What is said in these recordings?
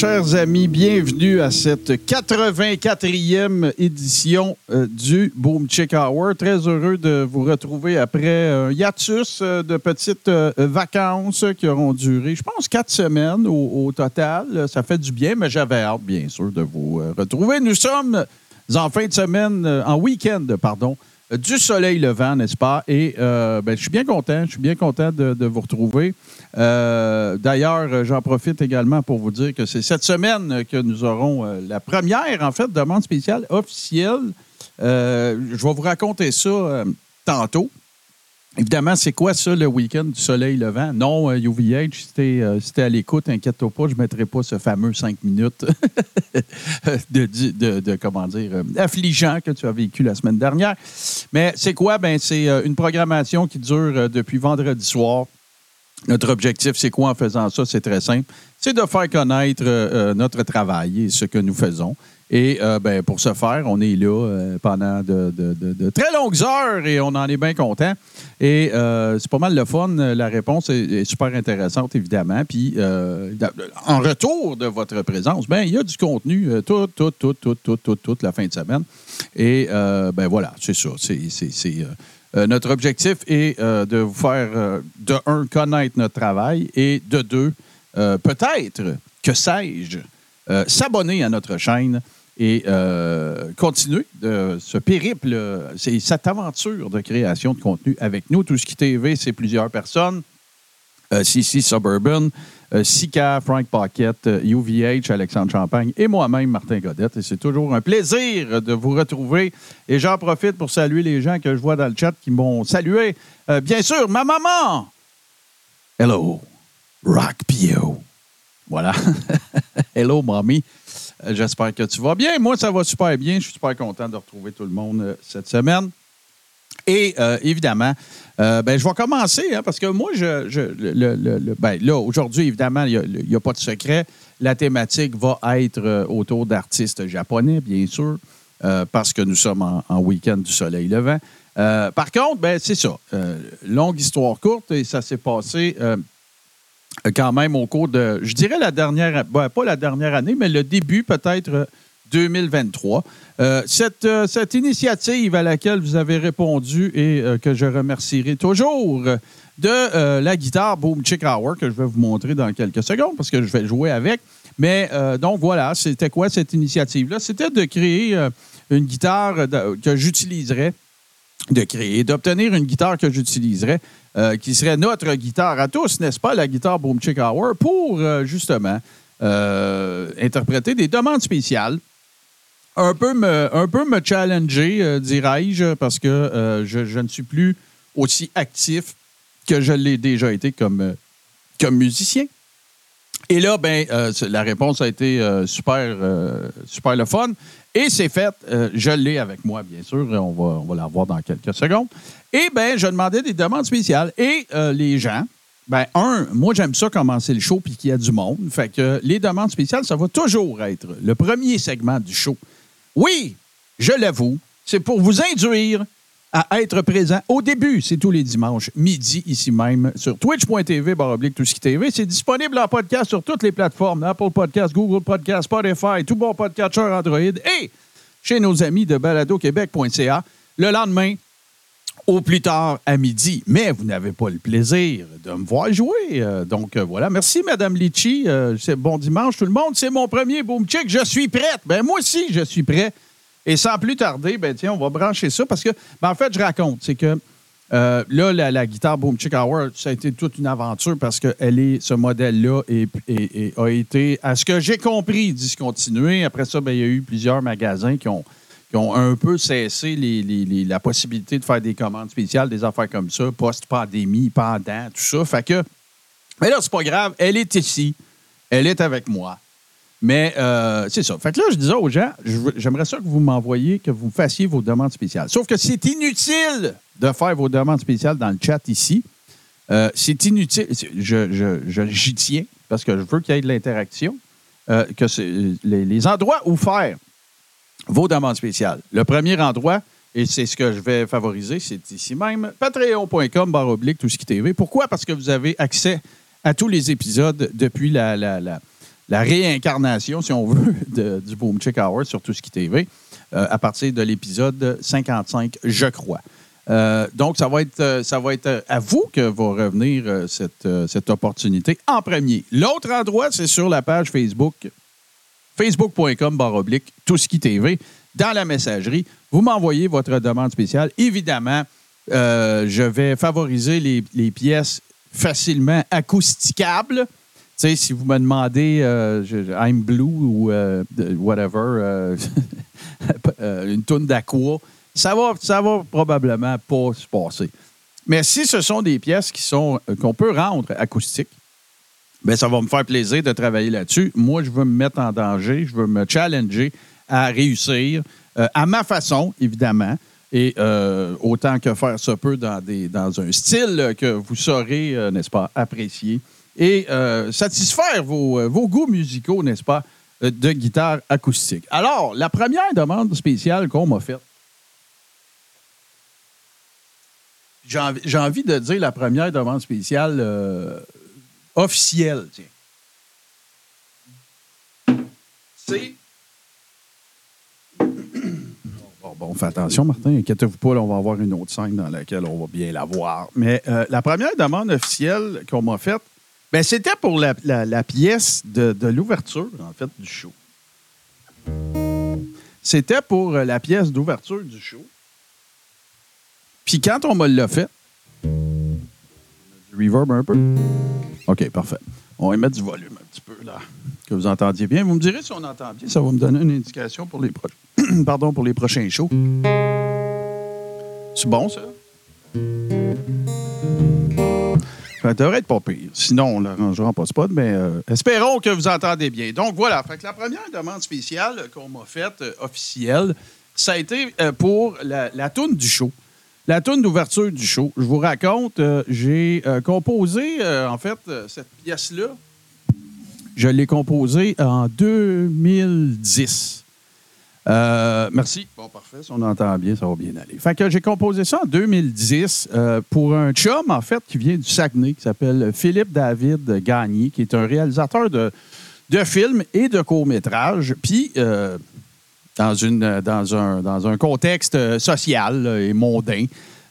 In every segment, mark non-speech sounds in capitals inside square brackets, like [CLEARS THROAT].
Chers amis. Bienvenue à cette 84e édition euh, du Boom Chick Hour. Très heureux de vous retrouver après un hiatus euh, de petites euh, vacances qui auront duré, je pense, quatre semaines au, total. Ça fait du bien, mais j'avais hâte, bien sûr, de vous retrouver. Nous sommes en fin de semaine, en week-end, pardon, du soleil levant, n'est-ce pas? Et ben, je suis bien content, je suis bien content de vous retrouver. Euh, D'ailleurs, euh, j'en profite également pour vous dire que c'est cette semaine que nous aurons euh, la première, en fait, demande spéciale officielle. Je vais vous raconter ça tantôt. Évidemment, c'est quoi ça, le week-end du soleil levant? Non, UVH, si t'es si à l'écoute, inquiète-toi pas, je ne mettrai pas ce fameux cinq minutes [LAUGHS] de, de, comment dire, affligeant que tu as vécu la semaine dernière. Mais c'est quoi? Ben, c'est une programmation qui dure depuis vendredi soir. Notre objectif, c'est quoi en faisant ça? C'est très simple. C'est de faire connaître euh, euh, notre travail et ce que nous faisons. Et euh, ben, pour ce faire, on est là pendant de, très longues heures et on en est bien content. Et c'est pas mal le fun. La réponse est, super intéressante, évidemment. Puis, en retour de votre présence, ben, il y a du contenu toute, toute, toute, toute, toute, toute, toute la fin de semaine. Et ben voilà, c'est ça. C'est, euh, notre objectif est euh, de vous faire, euh, de un, connaître notre travail et de deux, peut-être, que sais-je, s'abonner à notre chaîne et continuer de ce périple, cette aventure de création de contenu avec nous. Tout ce qui TV, c'est plusieurs personnes. CC Suburban, Sika, Frank Pocket, euh, UVH, Alexandre Champagne et moi-même, Martin Godette. Et c'est toujours un plaisir de vous retrouver. Et j'en profite pour saluer les gens que je vois dans le chat qui m'ont salué. Euh, bien sûr, ma maman! Hello, Rock Pio. Voilà. [LAUGHS] Hello, mommy. Euh, J'espère que tu vas bien. Moi, ça va super bien. Je suis super content de retrouver tout le monde euh, cette semaine. Et euh, évidemment, euh, ben, je vais commencer hein, parce que moi, je, le- ben, là, aujourd'hui, évidemment, il n'y a, pas de secret. La thématique va être euh, autour d'artistes japonais, bien sûr, parce que nous sommes en, en week-end du soleil levant. Par contre, ben, c'est ça. Longue histoire courte et ça s'est passé quand même au cours de, je dirais la dernière, ben, pas la dernière année, mais le début peut-être 2023. Euh, cette, euh, cette initiative à laquelle vous avez répondu et euh, que je remercierai toujours de la guitare Boom Chick Hour que je vais vous montrer dans quelques secondes parce que je vais jouer avec. Mais donc voilà, c'était quoi cette initiative-là? C'était de créer une guitare que j'utiliserais de créer, d'obtenir une guitare que j'utiliserais, qui serait notre guitare à tous, n'est-ce pas, la guitare Boom Chick Hour, pour justement interpréter des demandes spéciales. Un peu me, un peu me challenger, euh, dirais-je, parce que euh, je, ne suis plus aussi actif que je l'ai déjà été comme, euh, comme musicien. Et là, ben, la réponse a été super, super le fun. Et c'est fait. Je l'ai avec moi, bien sûr. On va, on va la voir dans quelques secondes. Et ben, je demandais des demandes spéciales. Et les gens, ben, un, moi, j'aime ça commencer le show puis qu'il y a du monde. Fait que les demandes spéciales, ça va toujours être le premier segment du show. Oui, je l'avoue, c'est pour vous induire à être présent au début. C'est tous les dimanches, midi, ici même, sur twitch.tv, baroblique, tout ce TV. C'est disponible en podcast sur toutes les plateformes, Apple Podcast, Google Podcast, Spotify, tout bon podcatcher Android et chez nos amis de baladoquebec.ca le lendemain au plus tard à midi. Mais vous n'avez pas le plaisir de me voir jouer. Euh, donc euh, voilà. Merci, Madame Litchi. Euh, bon dimanche, tout le monde. C'est mon premier boom check. Je suis prête. Ben moi aussi, je suis prêt. Et sans plus tarder, ben tiens, on va brancher ça parce que, ben, en fait, je raconte, c'est que là, la, guitare Boom Chick Hour, ça a été toute une aventure parce que elle est, ce modèle-là a été, à ce que j'ai compris, discontinué. Après ça, ben, il y a eu plusieurs magasins qui ont, ont un peu cessé la possibilité de faire des commandes spéciales, des affaires comme ça, post-pandémie, pendant, tout ça. Fait que, mais là, c'est pas grave, elle est ici, elle est avec moi. Mais euh, c'est ça. Fait que là, je disais aux gens, j'aimerais ça que vous m'envoyiez, que vous fassiez vos demandes spéciales. Sauf que c'est inutile de faire vos demandes spéciales dans le chat ici. Euh, c'est inutile. Je, j'y tiens parce que je veux qu'il y ait de l'interaction. Euh, que c'est les, endroits où faire vos demandes spéciales. Le premier endroit, et c'est ce que je vais favoriser, c'est ici même, patreon.com, barre oblique, tout ce qui TV. Pourquoi? Parce que vous avez accès à tous les épisodes depuis la, la, la réincarnation, si on veut, [LAUGHS] du Boom Chick Hour sur Tout ce qui TV, euh, à partir de l'épisode 55, je crois. Euh, donc, ça va, être, euh, ça va être à vous que va revenir cette, cette opportunité en premier. L'autre endroit, c'est sur la page Facebook, facebook.com oblique, tout ce qui TV. Dans la messagerie, vous m'envoyez votre demande spéciale. Évidemment, je vais favoriser les, pièces facilement acousticables sais, si vous me demandez euh, I'm Blue ou euh, whatever, euh, [LAUGHS] une tonne d'aqua, ça va, ça va probablement pas se passer. Mais si ce sont des pièces qui sont qu'on peut rendre acoustiques, bien, ça va me faire plaisir de travailler là-dessus. Moi, je veux me mettre en danger, je veux me challenger à réussir à ma façon, évidemment. Et autant que faire se peut dans, des, dans un style que vous saurez, n'est-ce pas, apprécier et euh, satisfaire euh, vos, goûts musicaux, n'est-ce pas, euh, de guitare acoustique. Alors, la première demande spéciale qu'on m'a faite, j'ai envie, de dire la première demande spéciale officielle, tiens. C'est. [COUGHS] Bon, bon, fait attention, Martin, inquiétez-vous pas, on va avoir une autre scène dans laquelle on va bien la voir. Mais la première demande officielle qu'on m'a faite, ben, c'était pour la, pièce de, l'ouverture, en fait, du show. C'était pour euh, la pièce d'ouverture du show. Puis quand on me l'a fait, reverb un peu? OK, parfait. On va mettre du volume un petit peu, là, que vous entendiez bien. Vous me direz si on entend bien. Ça va me donner une indication pour les, [CLEARS THROAT] Pardon, pour les prochains shows. C'est bon, ça? Ça devrait être pas pire. Sinon, on ne l'arrangera pas spot, mais euh, espérons que vous entendez bien. Donc voilà, fait la première demande spéciale qu'on m'a faite, euh, officielle, ça a été euh, pour la, la du show. La toune d'ouverture du show. Je vous raconte, j'ai composé, en fait, cette pièce-là. Je l'ai composée en 2010. Euh, merci. Bon, parfait. Si on entend bien, ça va bien aller. Fait que j'ai composé ça en 2010 euh, pour un chum, en fait, qui vient du Saguenay, qui s'appelle Philippe David Gagné, qui est un réalisateur de, de films et de courts-métrages. Puis, euh, dans, une, dans, un, dans un contexte social et mondain,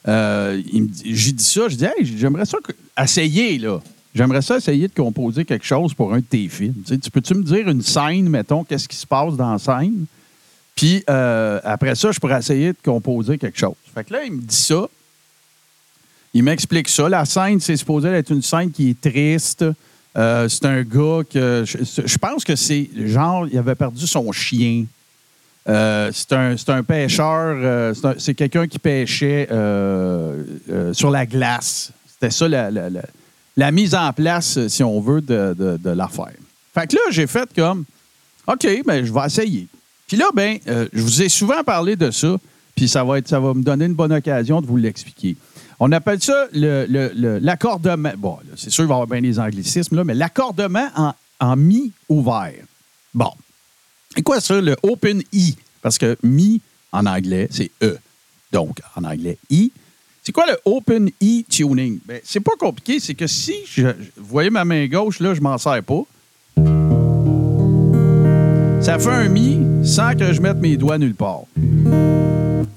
j'ai dit ça, je dis, hey, j'aimerais ça essayer, là. J'aimerais ça essayer de composer quelque chose pour un de tes films. tu peux-tu me dire une scène, mettons, qu'est-ce qui se passe dans la scène? Puis euh, après ça, je pourrais essayer de composer quelque chose. Fait que là, il me dit ça. Il m'explique ça. La scène, c'est supposé être une scène qui est triste. Euh, c'est un gars que. Je, pense que c'est genre, il avait perdu son chien. Euh, c'est un, pêcheur. c'est quelqu'un qui pêchait sur la glace. C'était ça la, mise en place, si on veut, de, de l'affaire. Fait que là, j'ai fait comme OK, ben, je vais essayer. Puis là, ben, euh, je vous ai souvent parlé de ça, puis ça va, être, ça va me donner une bonne occasion de vous l'expliquer. On appelle ça l'accordement. bon, c'est sûr qu'il va y avoir bien des anglicismes, là, mais l'accordement en, mi ouvert. Bon. Et quoi ça, le open E? Parce que mi en anglais, c'est E. Donc, en anglais, I. C'est quoi le Open E Tuning? Ben, c'est pas compliqué, c'est que si je, vous voyez ma main gauche, là, je m'en sers pas. Ça fait un mi sans que je mette mes doigts nulle part.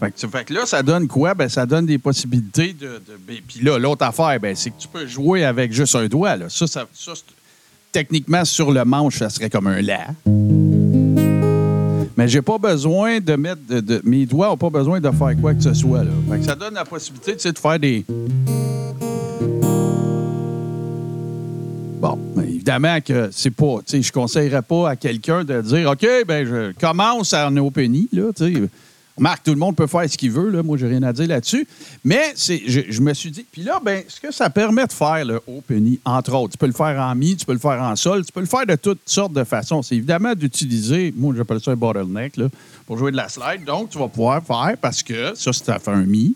Fait que, fait que là, ça donne quoi? Ben, ça donne des possibilités de. de- ben, Puis là, l'autre affaire, ben, c'est que tu peux jouer avec juste un doigt. Là. Ça, ça, techniquement, sur le manche, ça serait comme un la. Mais j'ai pas besoin de mettre. De, mes doigts n'ont pas besoin de faire quoi que ce soit. Là. Fait que ça donne la possibilité de faire des. Bon, évidemment que c'est pas. Je conseillerais pas à quelqu'un de dire OK, ben je commence en OpenI, là. Marc, tout le monde peut faire ce qu'il veut, là. Moi, j'ai rien à dire là-dessus. Mais je, me suis dit. Puis là, ben, ce que ça permet de faire, le OpenI, entre autres, tu peux le faire en mi, tu peux le faire en sol, tu peux le faire de toutes sortes de façons. C'est évidemment d'utiliser, moi, j'appelle ça un bottleneck, pour jouer de la slide. Donc, tu vas pouvoir faire parce que ça, ça fait un mi.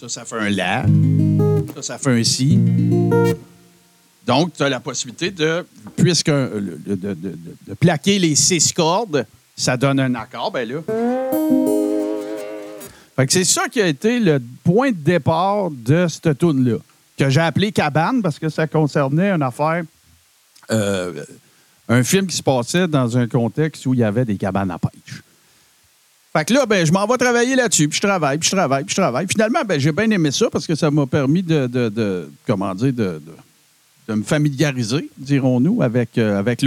Ça, ça fait un la. Ça, ça fait un si. Donc, tu as la possibilité de, puisque euh, de plaquer les six cordes, ça donne un accord, ben là. Fait que c'est ça qui a été le point de départ de cette tune là que j'ai appelé Cabane parce que ça concernait une affaire, euh, un film qui se passait dans un contexte où il y avait des cabanes à pêche. Fait que là, ben, je m'en vais travailler là-dessus, puis je travaille, puis je travaille, puis je travaille. Finalement, ben, j'ai bien aimé ça parce que ça m'a permis de, de- comment dire, de, de- me familiariser, dirons-nous, avec, euh, avec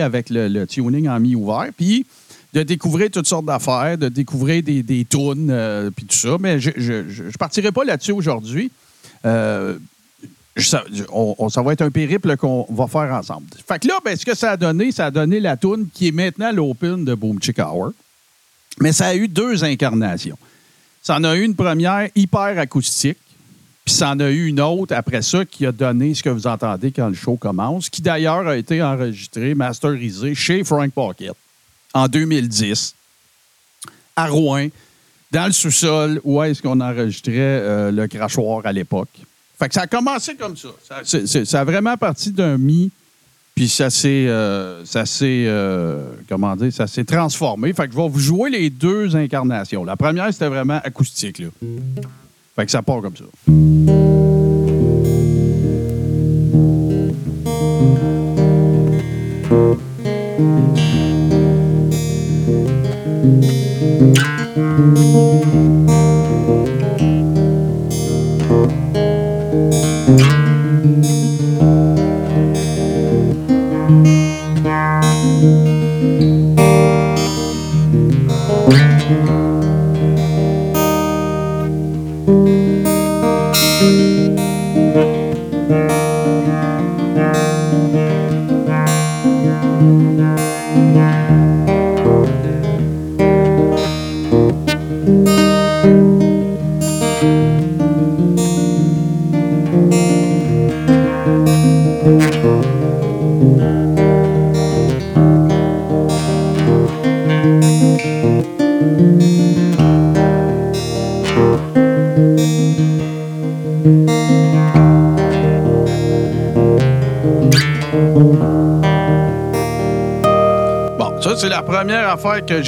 avec le, le tuning en mi-ouvert, puis de découvrir toutes sortes d'affaires, de découvrir des, des tunes, euh, puis tout ça. Mais je ne partirai pas là-dessus aujourd'hui. Euh, ça, on, on- ça va être un périple qu'on va faire ensemble. Fait que là, ben, ce que ça a donné, ça a donné la tune qui est maintenant l'Open de Boom Chick Hour. Mais ça a eu deux incarnations. Ça en a eu une première hyper acoustique, puis ça en a eu une autre après ça qui a donné ce que vous entendez quand le show commence, qui d'ailleurs a été enregistré, masterisé chez Frank Pocket en 2010, à Rouen, dans le sous-sol où est-ce qu'on enregistrait euh, le crachoir à l'époque. Fait que ça a commencé comme ça. Ça, a vraiment parti d'un mi, puis ça s'est, euh, ça s'est, euh, comment dire, ça s'est transformé. Fait que je vais vous jouer les deux incarnations. La première, c'était vraiment acoustique, là. Fait que ça part comme ça.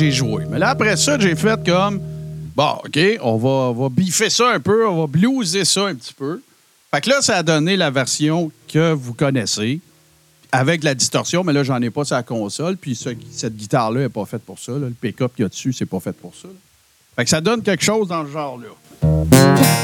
J'ai jouée. Mais là, après ça, j'ai fait comme, bon, OK, on va, on va biffer ça un peu, on va blueser ça un petit peu. Fait que là, ça a donné la version que vous connaissez, avec la distorsion, mais là, j'en ai pas sur la console, puis ce- cette guitare-là n'est pas faite pour ça. Le pick-up qu'il y a dessus, c'est pas fait pour ça. Fait que ça donne quelque chose dans le genre-là.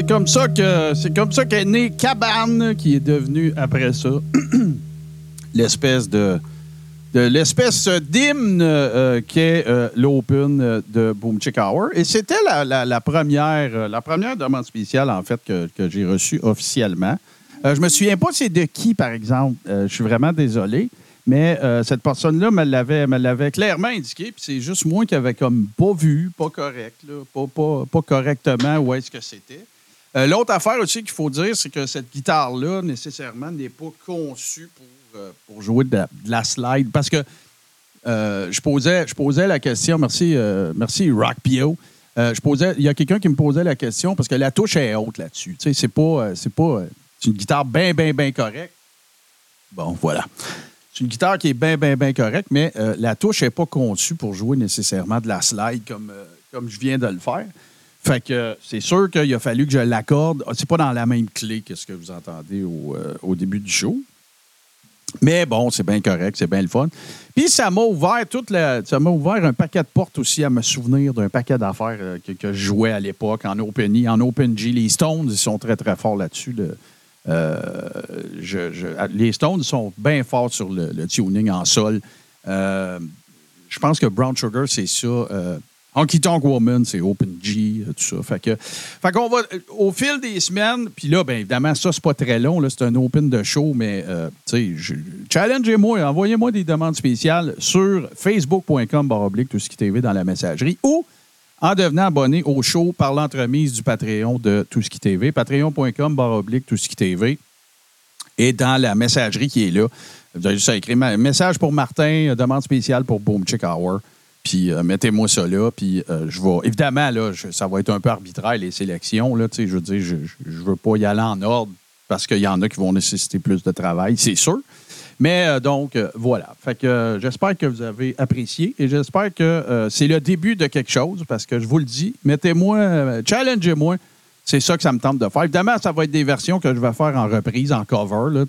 C'est comme ça que c'est comme ça qu'est né Cabane, qui est devenu après ça [CLEARS THROAT] l'espèce de, de l'espèce d'hymne euh, qu'est euh, l'Open euh, de Boom Chick Hour. Et c'était la, la- première la première demande spéciale en fait que, que j'ai reçue officiellement. Je me souviens pas c'est de qui par exemple. Je suis vraiment désolé. Mais cette personne-là me l'avait, me l'avait clairement indiqué, puis c'est juste moi qui avais comme pas vu, pas correct, là, pas, pas, pas correctement où est-ce que c'était. Euh, L'autre affaire aussi qu'il faut dire, c'est que cette guitare-là, nécessairement, n'est pas conçue pour, euh, jouer de la, de la slide. Parce que euh, je, posais, la question, merci, merci Rock Pio. Je posais, il y a quelqu'un qui me posait la question parce que la touche est haute là-dessus. C'est pas, c'est pas, c'est une guitare bien, bien, bien correcte. Bon, voilà. C'est une guitare qui est bien, bien, bien correcte, mais la touche n'est pas conçue pour jouer nécessairement de la slide comme je viens de le faire. Fait que c'est sûr qu'il a fallu que je l'accorde. Ah, C'est pas dans la même clé que ce que vous entendez au, euh, au début du show. Mais bon, c'est bien correct, c'est bien le fun. Puis ça m'a ouvert toute la, ça m'a ouvert un paquet de portes aussi à me souvenir d'un paquet d'affaires euh, que, que je jouais à l'époque en Open E, en Open G. Les Stones, ils sont très très forts là-dessus. euh, je- je- les Stones sont bien forts sur le, tuning en sol. Je pense que Brown Sugar, c'est ça. Honky Tonk Woman, c'est Open G, euh, tout ça. Fait que, fait qu'on va, euh, au fil des semaines, puis là, bien évidemment, ça, c'est pas très long, là, c'est un open de show, mais, euh, tu sais, challengez-moi, envoyez-moi des demandes spéciales sur facebook.com, barre oblique, tout ce qui TV dans la messagerie, ou en devenant abonné au show par l'entremise du Patreon de Tout ce qui TV, patreon.com, barre oblique, tout ce qui TV. Et dans la messagerie qui est là, vous avez juste à écrire message pour Martin, demande spéciale pour Boom Chick Hour. Puis euh, mettez-moi ça là. Puis euh, je vais. Évidemment, là, ça va être un peu arbitraire, les sélections. Là, je veux dire, je ne veux pas y aller en ordre parce qu'il y en a qui vont nécessiter plus de travail, c'est sûr. Mais euh, donc, voilà. Fait que j'espère que vous avez apprécié et j'espère que c'est le début de quelque chose parce que je vous le dis, mettez-moi, challengez-moi. C'est ça que ça me tente de faire. Évidemment, ça va être des versions que je vais faire en reprise, en cover. Là,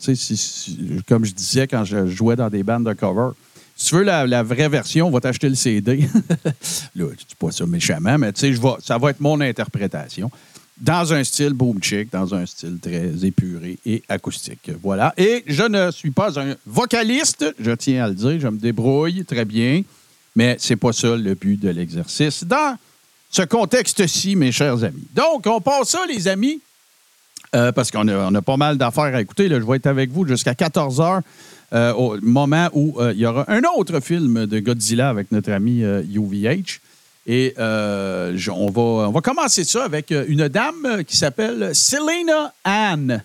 comme je disais quand je jouais dans des bandes de cover. Si tu veux la, vraie version, on va t'acheter le CD. [LAUGHS] là, je dis pas ça méchamment, mais tu sais, ça va être mon interprétation. Dans un style boom chick, dans un style très épuré et acoustique. Voilà. Et je ne suis pas un vocaliste, je tiens à le dire. Je me débrouille très bien, mais c'est pas ça le but de l'exercice. Dans ce contexte-ci, mes chers amis. Donc, on passe ça, les amis, euh, parce qu'on a, pas mal d'affaires à écouter. Je vais être avec vous jusqu'à 14 h au moment où euh, il y aura un autre film de Godzilla avec notre ami euh, UVH. Et euh, on, va, on va commencer ça avec euh, une dame qui s'appelle Selena Ann,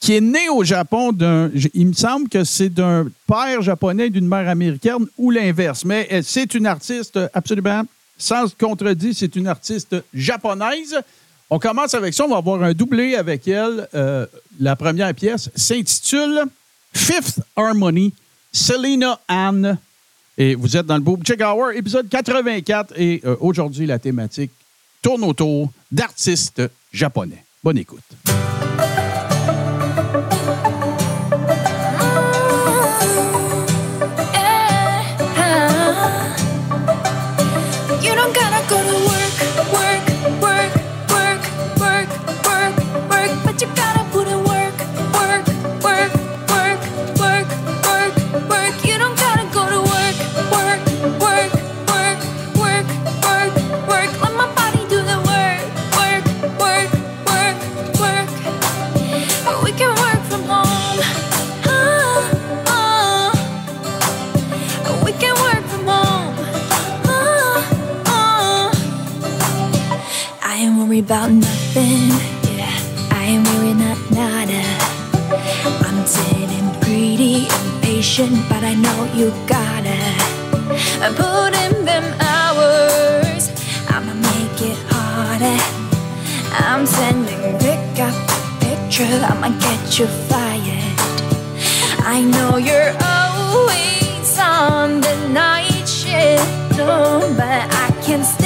qui est née au Japon d'un. Il me semble que c'est d'un père japonais d'une mère américaine ou l'inverse. Mais c'est une artiste absolument, sans contredit, c'est une artiste japonaise. On commence avec ça. On va avoir un doublé avec elle. Euh, la première pièce s'intitule Fifth Harmony, Selena Ann. Et vous êtes dans le Boom Check Hour, épisode 84. Et euh, aujourd'hui, la thématique tourne autour d'artistes japonais. Bonne écoute. about nothing. Yeah, I'm worried not nada. I'm sitting and greedy, impatient, but I know you gotta. Put in them hours. I'ma make it harder. I'm sending pick up picture. I'ma get you fired. I know you're always on the night shift, but I can't.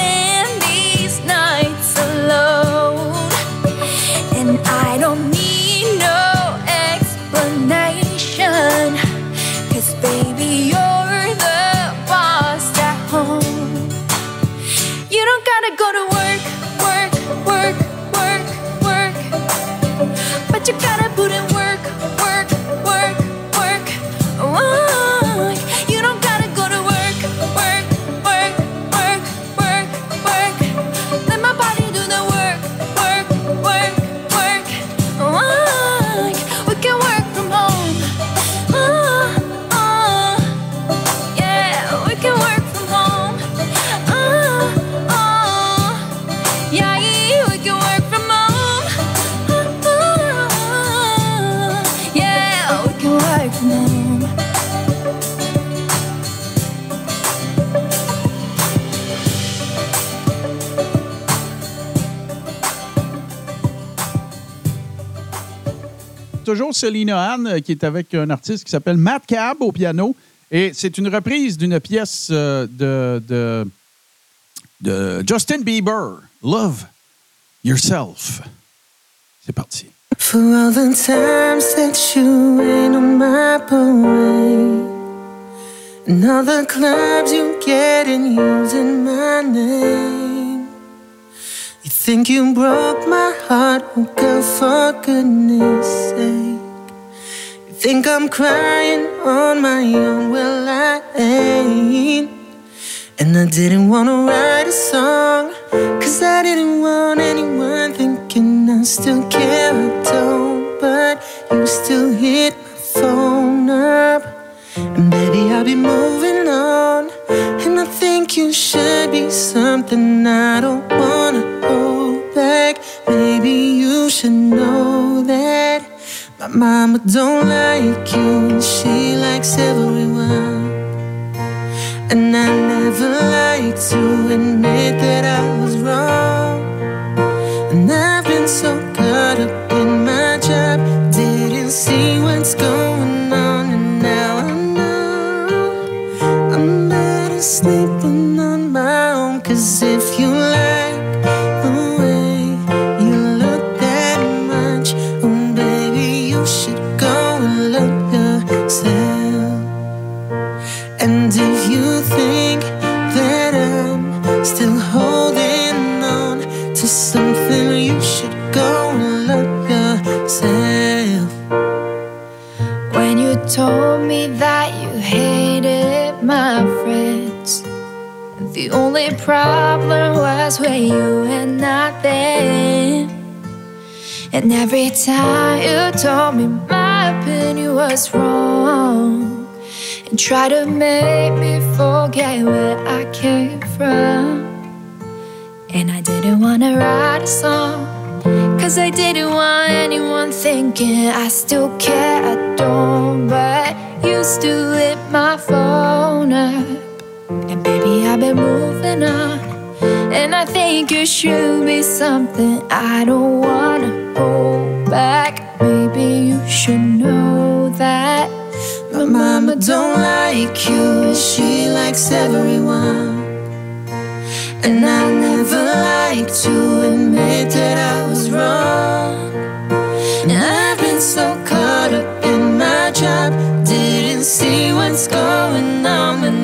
Toujours Selena Ann euh, qui est avec un artiste qui s'appelle Matt Cab au piano. Et c'est une reprise d'une pièce euh, de, de, de Justin Bieber, Love Yourself. C'est parti. For all the times that you rain on my parade And all the clubs you get in using my name You think you broke my heart, oh girl, for goodness sake think I'm crying on my own, well I ain't. And I didn't wanna write a song Cause I didn't want anyone thinking I still care, I don't. But you still hit my phone up And baby, I'll be moving on. And I think you should be something I don't mama don't like you She likes everyone and I never like to admit that I was wrong. And I've been so the only problem was where you and not them. And every time you told me my opinion was wrong, and tried to make me forget where I came from. And I didn't wanna write a song. Cause I didn't want anyone thinking I still care, I don't. But you still hit my phone up. I've been moving on. And I think you should be something I don't wanna hold back. Maybe you should know that. My mama don't like you, she likes everyone. And I never like to admit that I was wrong. And I've been so caught up in my job, didn't see what's going on,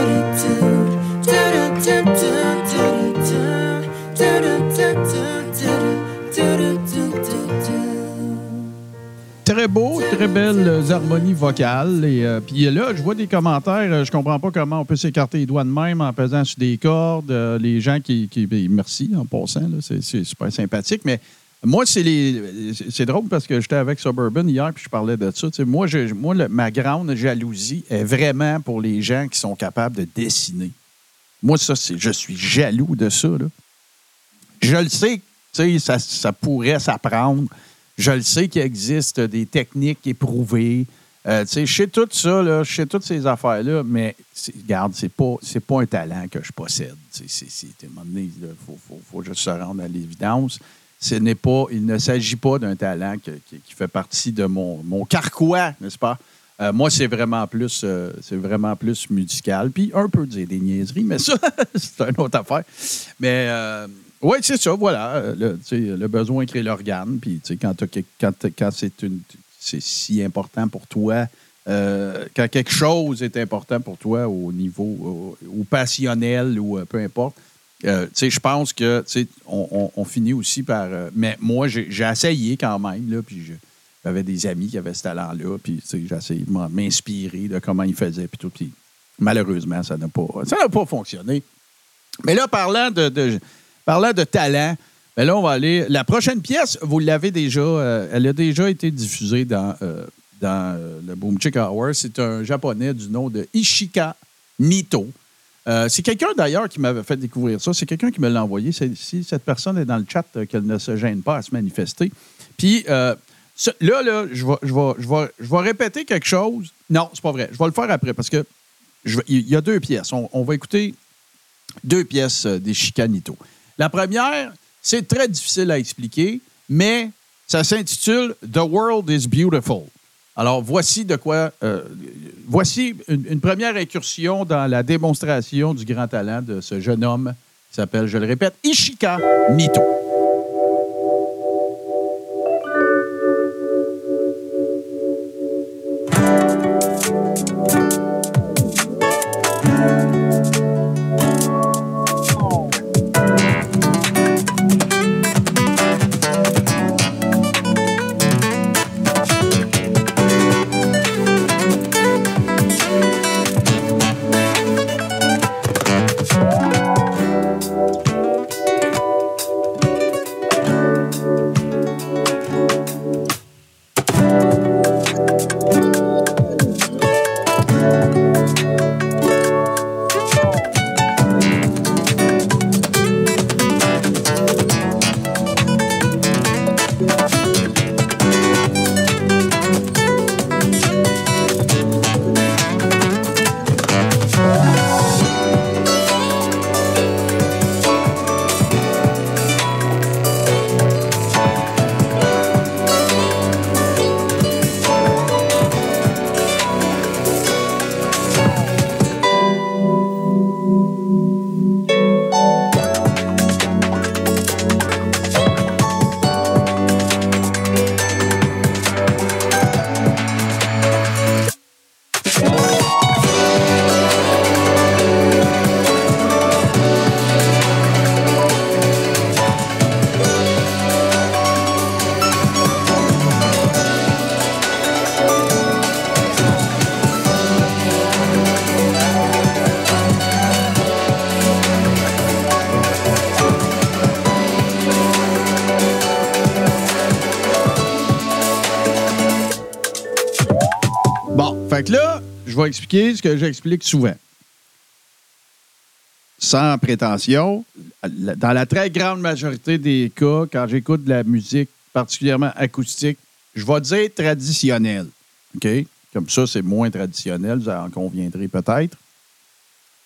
Très beau, très belles harmonies vocales. Et euh, puis là, je vois des commentaires. euh, Je comprends pas comment on peut s'écarter les doigts de même en pesant sur des cordes. Euh, les gens qui, qui- ben, merci en passant, c'est super sympathique. Mais Moi, c'est les. C'est drôle parce que j'étais avec Suburban hier puis je parlais de ça. Moi, je- moi le- ma grande jalousie est vraiment pour les gens qui sont capables de dessiner. Moi, ça, c'est. Je suis jaloux de ça. Je le sais, ça, ça pourrait s'apprendre. Je le sais qu'il existe des techniques éprouvées. Euh, je sais tout ça, je sais toutes ces affaires-là, mais regarde, c'est pas, pas un talent que je possède. C'est, un moment il faut, faut, juste se rendre à l'évidence. Ce n'est pas, il ne s'agit pas d'un talent qui, fait partie de mon, mon carquois, n'est-ce pas? Euh, moi, c'est vraiment plus, euh, vraiment plus musical. Puis un peu dire des niaiseries, mais ça, [LAUGHS] c'est une autre affaire. Mais euh, oui, c'est ça, voilà. euh, Le, le besoin crée l'organe. Puis quand, quand, quand c'est, si important pour toi, euh, quand quelque chose est important pour toi au niveau au, passionnel ou euh, peu importe, euh, je pense que on, on- finit aussi par. mais moi, j'ai, essayé quand même, là, puis j'avais des amis qui avaient ce talent-là, puis j'ai essayé de m'inspirer de comment ils faisaient, puis tout. Puis malheureusement, ça n'a pas, pas fonctionné. Mais là, parlant de- parlant de talent, ben là, on va aller. La prochaine pièce, vous l'avez déjà, euh, elle a déjà été diffusée dans, euh, dans euh, le Boom Chick Hour. C'est un japonais du nom de Ishika. Euh, c'est quelqu'un d'ailleurs qui m'avait fait découvrir ça. C'est quelqu'un qui me l'a envoyé. Si cette personne est dans le chat, qu'elle ne se gêne pas à se manifester. Puis là, là, je vais, je, vais, je, vais, je vais répéter quelque chose. Non, c'est pas vrai. Je vais le faire après parce que il y a deux pièces. On, va écouter deux pièces euh, des. La première, c'est très difficile à expliquer, mais ça s'intitule The World is Beautiful. Alors, voici de quoi. euh, voici une, première incursion dans la démonstration du grand talent de ce jeune homme qui s'appelle, je le répète, Ishika Nito. Expliquer ce que j'explique souvent. Sans prétention, dans la très grande majorité des cas, quand j'écoute de la musique particulièrement acoustique, je vais dire traditionnelle. OK? Comme ça, c'est moins traditionnel, vous en conviendrez peut-être.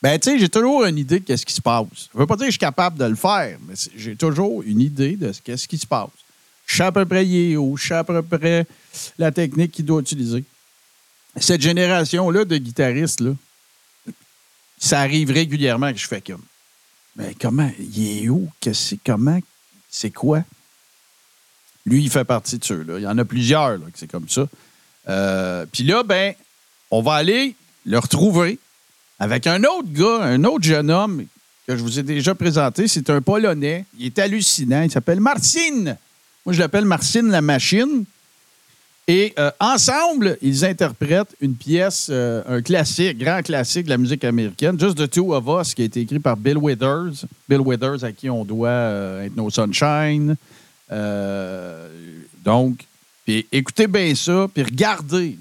Ben, tu sais, j'ai toujours une idée de qu'est-ce qui se passe. Je veux pas dire que je suis capable de le faire, mais j'ai toujours une idée de ce- qu'est-ce qui se passe. Je sais à peu près où, je sais à peu près la technique qu'il doit utiliser. Cette génération-là de guitaristes, ça arrive régulièrement que je fais comme. Mais comment? Il est où? Qu'est-ce comment? C'est quoi? Lui, il fait partie de ceux-là. Il y en a plusieurs, là, que c'est comme ça. Euh, Puis là, ben, on va aller le retrouver avec un autre gars, un autre jeune homme que je vous ai déjà présenté. C'est un Polonais. Il est hallucinant. Il s'appelle Marcin. Moi, je l'appelle Marcin la machine. Et euh, ensemble, ils interprètent une pièce, euh, un classique, grand classique de la musique américaine, Just the Two of Us, qui a été écrit par Bill Withers. Bill Withers, à qui on doit euh, No Sunshine, Euh, donc, écoutez bien ça, puis regardez.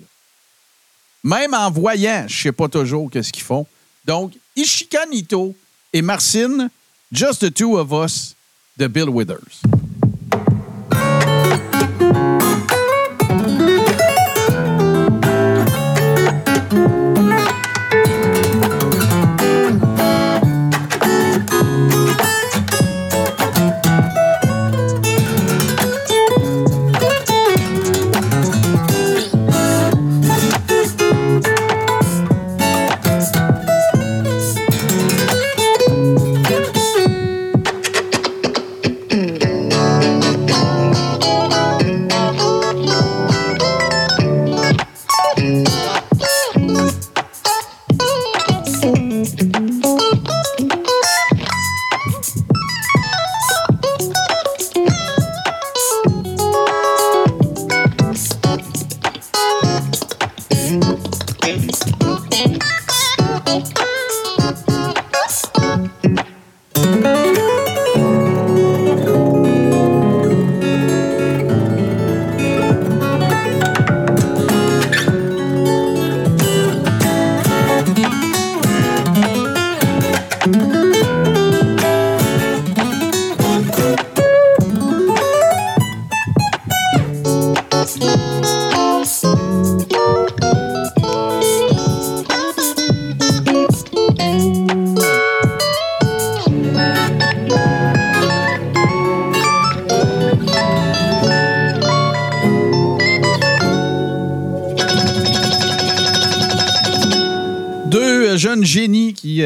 Même en voyant, je sais pas toujours qu'est-ce qu'ils font. Donc, Ishika Nito et Marcine, Just the Two of Us de Bill Withers.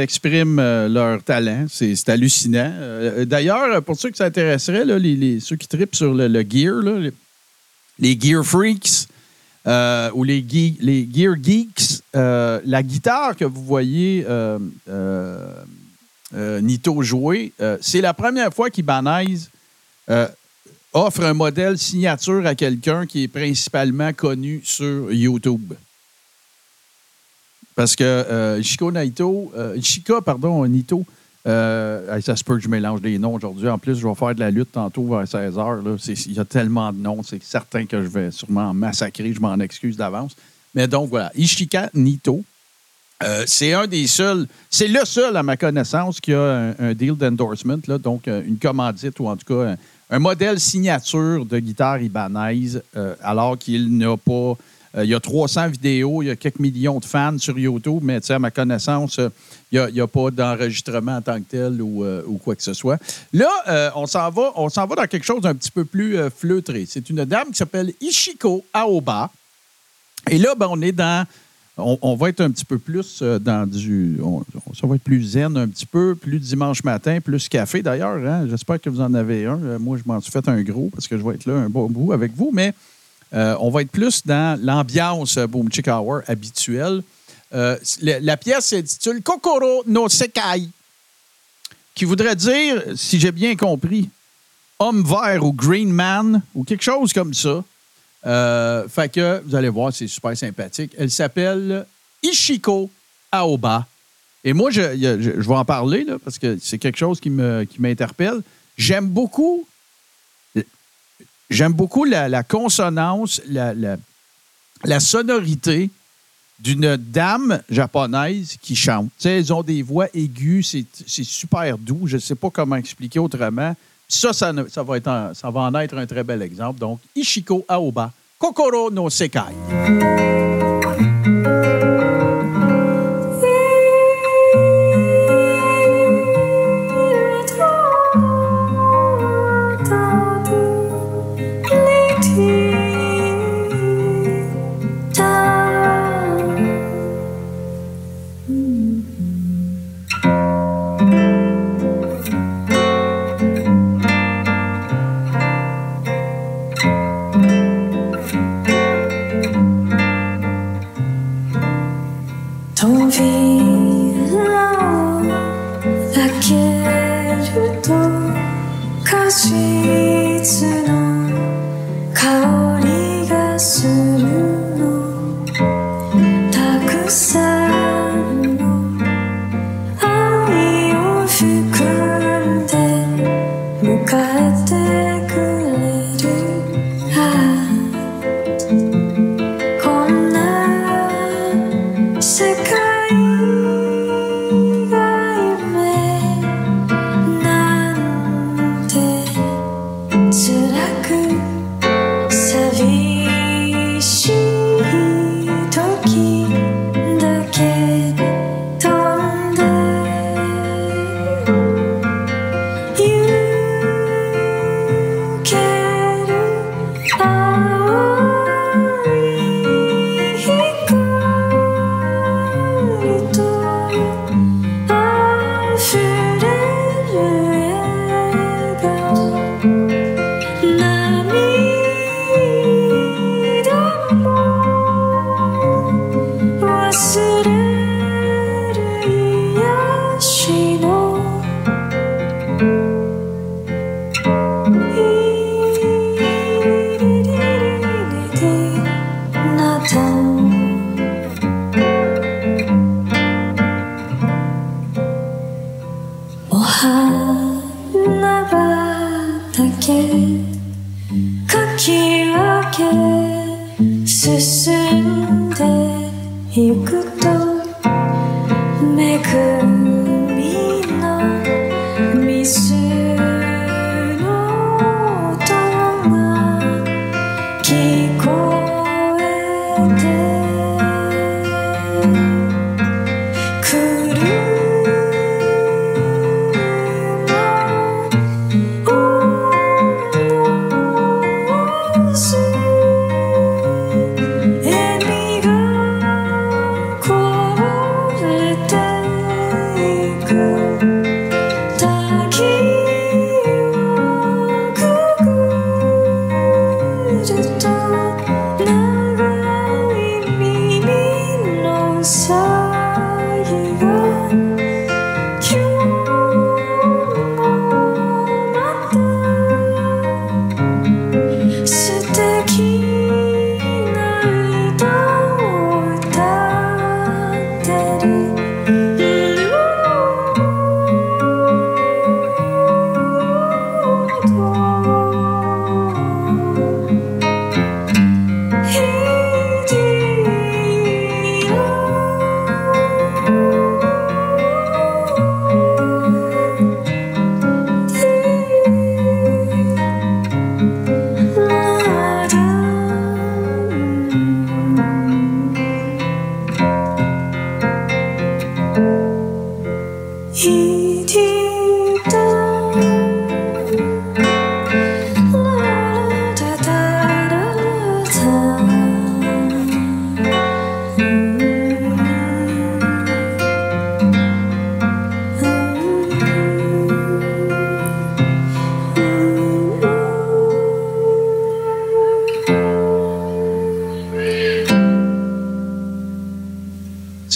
Expriment euh, leur talent. C'est hallucinant. Euh, D'ailleurs, pour ceux intéresserait, là, les, ceux qui tripent sur le, gear, les, Gear Freaks euh, ou les, Gear Geeks, la guitare que vous voyez Nito jouer, c'est la première fois qu'Ibanez euh, offre un modèle signature à quelqu'un qui est principalement connu sur YouTube. Parce que euh, Ishiko Naito, euh, Ishika, pardon, Nito, euh, ça se peut que je mélange les noms aujourd'hui. En plus, je vais faire de la lutte tantôt vers 16h. là. C'est- Il y a tellement de noms, c'est certain que je vais sûrement en massacrer. Je m'en excuse d'avance. Mais donc, voilà. Ishika Nito, euh, c'est un des seuls, c'est le seul à ma connaissance qui a un, deal d'endorsement, donc euh, une commandite ou en tout cas un, un modèle signature de guitare Ibanez, euh, alors qu'il n'a pas. Euh, il y a 300 vidéos, il y a quelques millions de fans sur YouTube, mais à ma connaissance, euh, il n'y a, pas d'enregistrement en tant que tel ou, euh, quoi que ce soit. Là, on s'en va, on s'en va dans quelque chose d'un petit peu plus euh, fleutré. C'est une dame qui s'appelle Ishiko Aoba. Et là, ben, on est dans. On, va être un petit peu plus dans du. on- ça va être plus zen un petit peu, plus dimanche matin, plus café d'ailleurs. hein. J'espère que vous en avez un. Moi, je m'en suis fait un gros parce que je vais être là un bon bout avec vous. Mais euh, on va être plus dans l'ambiance Boom Chick Hour habituelle. Euh, la, pièce s'intitule Kokoro no Sekai, qui voudrait dire, si j'ai bien compris, homme vert ou green man ou quelque chose comme ça. Euh, fait que vous allez voir, c'est super sympathique. Elle s'appelle Ishiko Aoba. Et moi, je, vais en parler parce que c'est quelque chose qui m'interpelle. J'aime beaucoup. J'aime beaucoup la, consonance, la, sonorité d'une dame japonaise qui chante. Tu elles ont des voix aiguës, c'est super doux. Je ne sais pas comment expliquer autrement. Ça, ça, va ça va en être un très bel exemple. Donc, Ishiko Aoba, Kokoro no Sekai.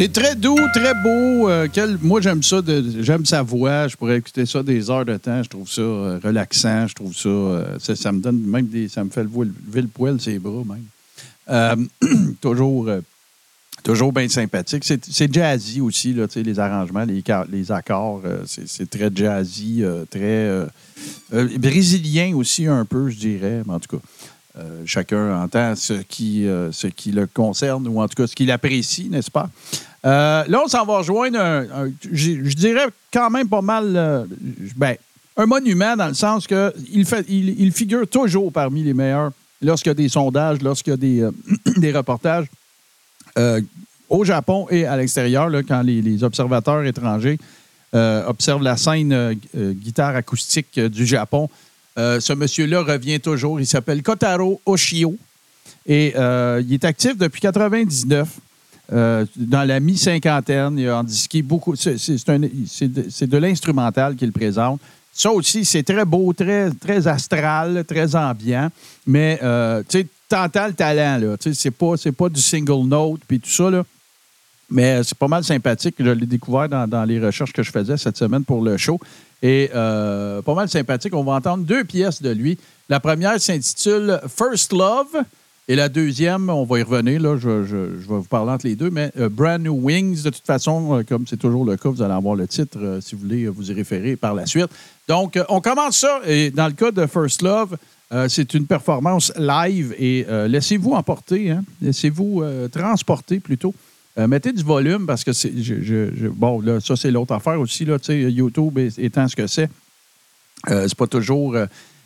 C'est très doux, très beau. euh, moi, j'aime ça. de- J'aime sa voix. Je pourrais écouter ça des heures de temps. Je trouve ça euh, relaxant. Je trouve ça, euh, ça. ça me donne même des. Ça me fait lever, le poil ses bras, même. [CLEARS THROAT] Toujours. Toujours bien sympathique. C'est jazzy aussi, là, les arrangements, les, accords. c'est très jazzy, très brésilien aussi un peu, je dirais. Mais en tout cas, chacun entend ce qui, ce qui le concerne ou en tout cas ce qu'il apprécie, n'est-ce pas? Euh, là, on s'en va rejoindre un, je dirais quand même pas mal, euh, ben, un monument dans le sens que il, fait, il, figure toujours parmi les meilleurs lorsqu'il y a des sondages, lorsqu'il y a des, euh, [CLEARS THROAT] des reportages. Au Japon et à l'extérieur, quand les, les observateurs étrangers observent la scène guitare acoustique du Japon, ce monsieur-là revient toujours. Il s'appelle Kotaro Oshio et il est actif depuis 99. Euh, dans la mi-cinquantaine, il a indiqué beaucoup. C'est de, l'instrumental qu'il présente. Ça aussi, c'est très beau, très, astral, très ambiant. Mais, euh, tu sais, t'entends le talent, là. C'est pas, du single note puis tout ça, là. Mais c'est pas mal sympathique. Je l'ai découvert dans, dans les recherches que je faisais cette semaine pour le show. Et euh, pas mal sympathique. On va entendre deux pièces de lui. La première s'intitule First Love. Et la deuxième, on va y revenir, là, je, vais vous parler entre les deux, mais euh, Brand New Wings, de toute façon, euh, comme c'est toujours le cas, vous allez avoir le titre euh, si vous voulez vous y référer par la suite. Donc, on commence ça. Et dans le cas de First Love, c'est une performance live et laissez-vous emporter, hein? laissez-vous transporter plutôt. Mettez du volume parce que c'est. bon, là, ça, c'est l'autre affaire aussi. Là, YouTube étant ce que c'est, c'est pas toujours.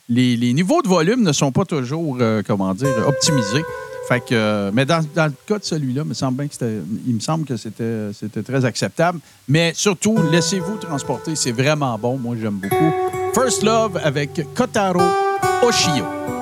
Les, niveaux de volume ne sont pas toujours, euh, comment dire, optimisés. Fait euh, mais dans, le cas de celui-là, il me semble que c'était très acceptable. Mais surtout, laissez-vous transporter, c'est vraiment bon. Moi, j'aime beaucoup. First Love avec Kotaro Oshio.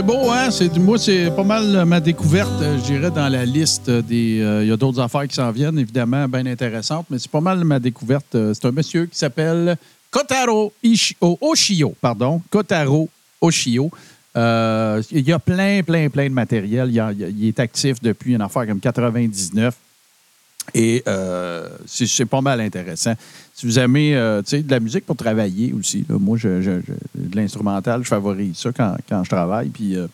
C'est beau, hein? C'est, moi, c'est pas mal ma découverte, euh, je dirais, dans la liste des. euh, Il y a d'autres affaires qui s'en viennent, évidemment, bien intéressantes, mais c'est pas mal ma découverte. Euh, C'est un monsieur qui s'appelle Kotaro oh, Oshio. Pardon. Kotaro Oshio. Euh, il y a plein, plein, plein de matériel. Il est actif depuis une affaire comme 99. Et euh, c'est pas mal intéressant. Si vous aimez euh, de la musique pour travailler aussi, moi, je, de l'instrumental, je favorise ça quand, quand je travaille. Puis euh,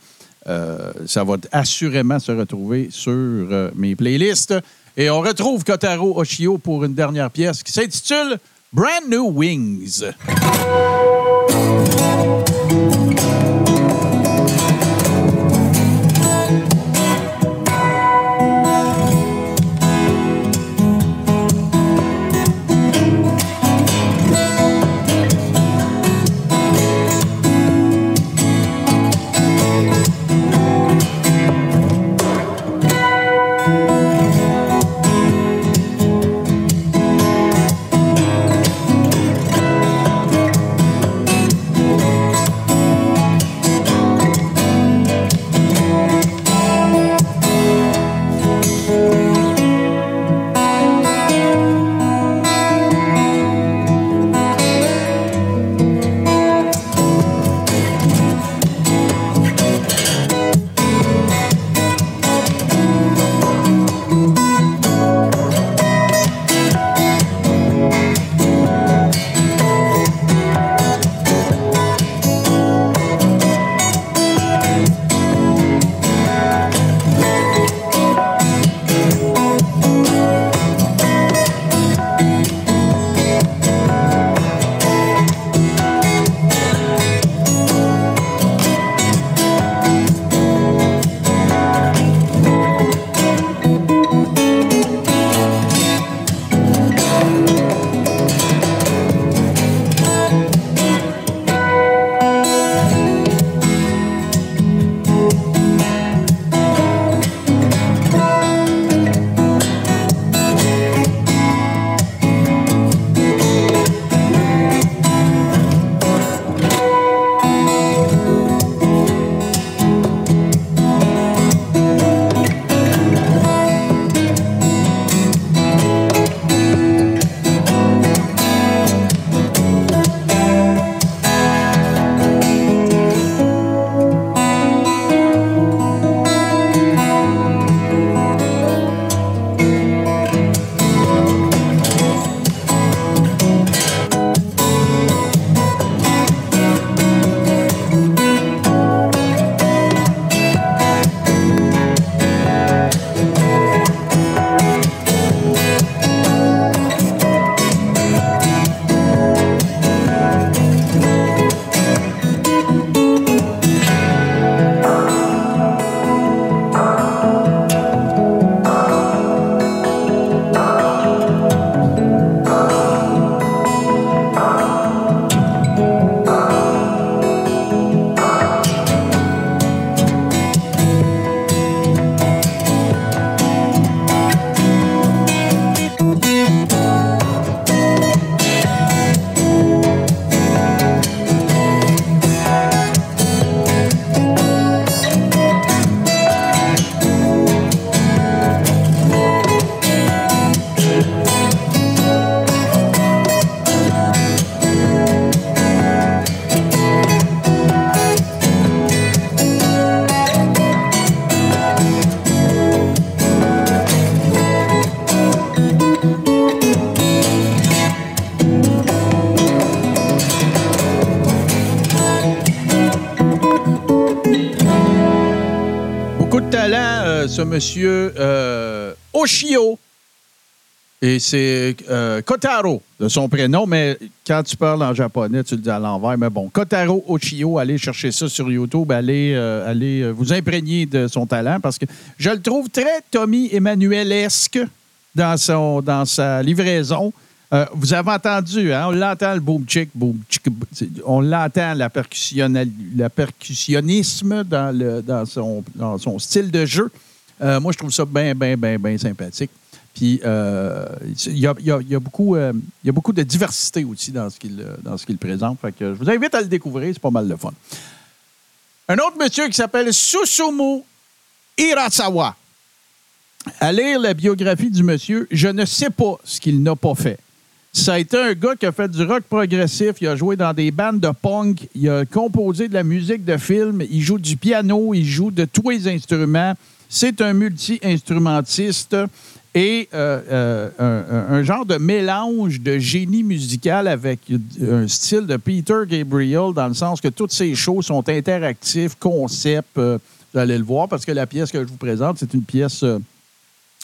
euh, ça va assurément se retrouver sur mes playlists. Et on retrouve Kotaro Oshio pour une dernière pièce qui s'intitule Brand New Wings. Monsieur euh, Oshio. Et c'est euh, Kotaro, de son prénom, mais quand tu parles en japonais, tu le dis à l'envers. Mais bon, Kotaro Oshio, allez chercher ça sur YouTube, allez, euh, vous imprégner de son talent parce que je le trouve très Tommy Emmanuel-esque dans, sa livraison. Vous avez entendu, hein, on l'entend le boom chick, on l'entend la, percussionnisme dans, son, dans son style de jeu. Euh, moi, je trouve ça bien, bien, bien, bien sympathique. Puis, il y, a, beaucoup, de diversité aussi dans ce qu'il euh, dans ce qu'il présente. Fait que je vous invite à le découvrir, c'est pas mal de fun. Un autre monsieur qui s'appelle Susumu Hirasawa. À lire la biographie du monsieur, je ne sais pas ce qu'il n'a pas fait. Ça a été un gars qui a fait du rock progressif, il a joué dans des bandes de punk, il a composé de la musique de film, il joue du piano, il joue de tous les instruments. C'est un multi-instrumentiste et euh, euh, un, genre de mélange de génie musical avec un style de Peter Gabriel, dans le sens que toutes ses shows sont interactifs, concept. euh, vous allez le voir parce que la pièce que je vous présente, c'est une pièce, euh,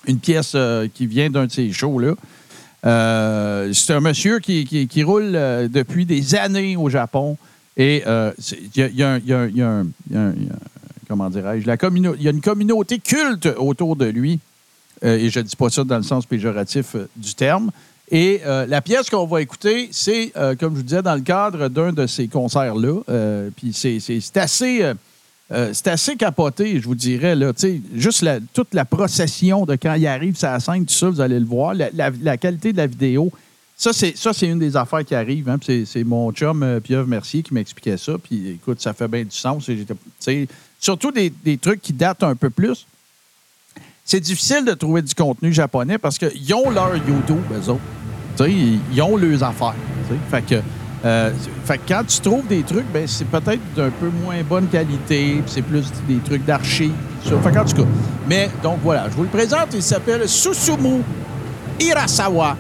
une pièce euh, qui vient d'un de ces shows-là. Euh, c'est un monsieur qui, roule euh, depuis des années au Japon. Et euh, il y a un- comment dirais-je, il y a une communauté culte autour de lui. Euh, et je ne dis pas ça dans le sens péjoratif euh, du terme. Et euh, la pièce qu'on va écouter, c'est, comme je vous disais, dans le cadre d'un de ces concerts-là. Puis c'est, assez, assez capoté, je vous dirais. Là, juste la- toute la procession de quand il arrive la scène, tout ça, vous allez le voir. La, la- qualité de la vidéo, ça, c'est, ça, c'est une des affaires qui arrive. hein. C'est mon chum euh, Pierre Mercier qui m'expliquait ça. Puis écoute, ça fait bien du sens. Surtout des, trucs qui datent un peu plus c'est difficile de trouver du contenu japonais parce qu'ils ont leur YouTube, eux autres. Ils, ont leurs affaires. Fait que, euh, que quand tu trouves des trucs, ben, c'est peut-être d'un peu moins bonne qualité, c'est plus des trucs d'archives. Fait. Mais donc voilà, je vous le présente. Il s'appelle Susumu Hirasawa.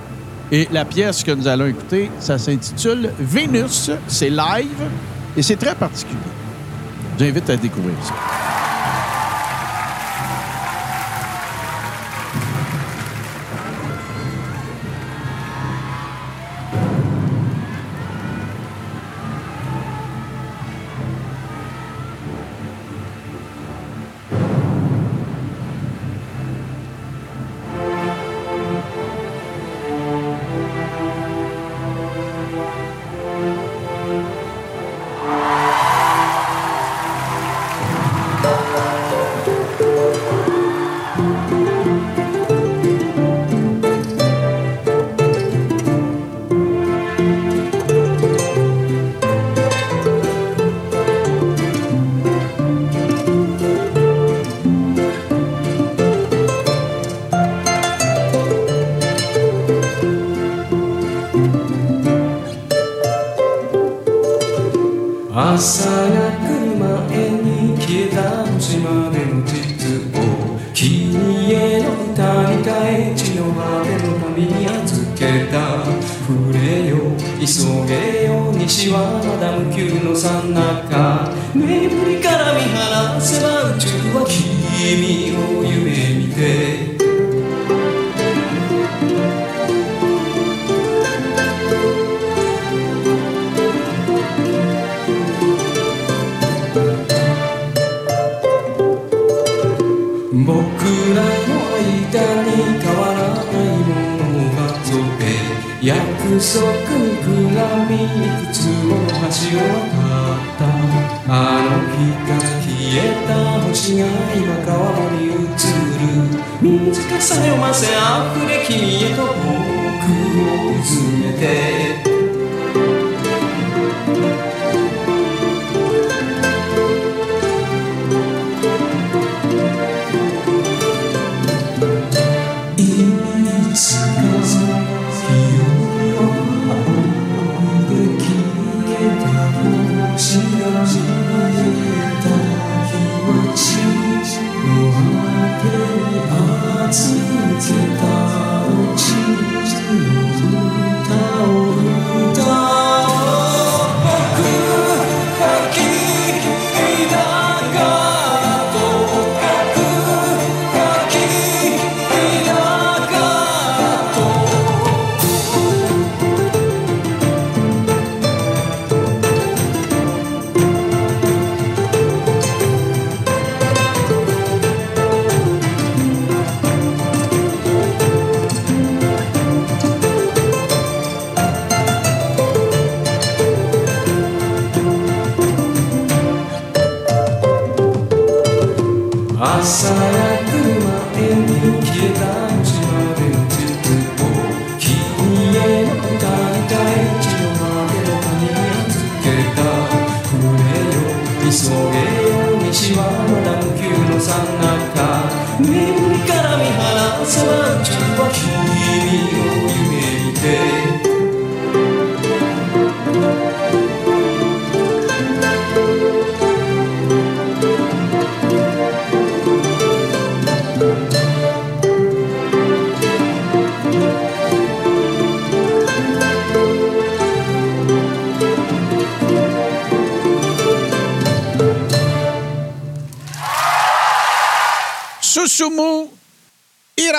Et la pièce que nous allons écouter, ça s'intitule Vénus. C'est live et c'est très particulier. Je vous invite à découvrir ça.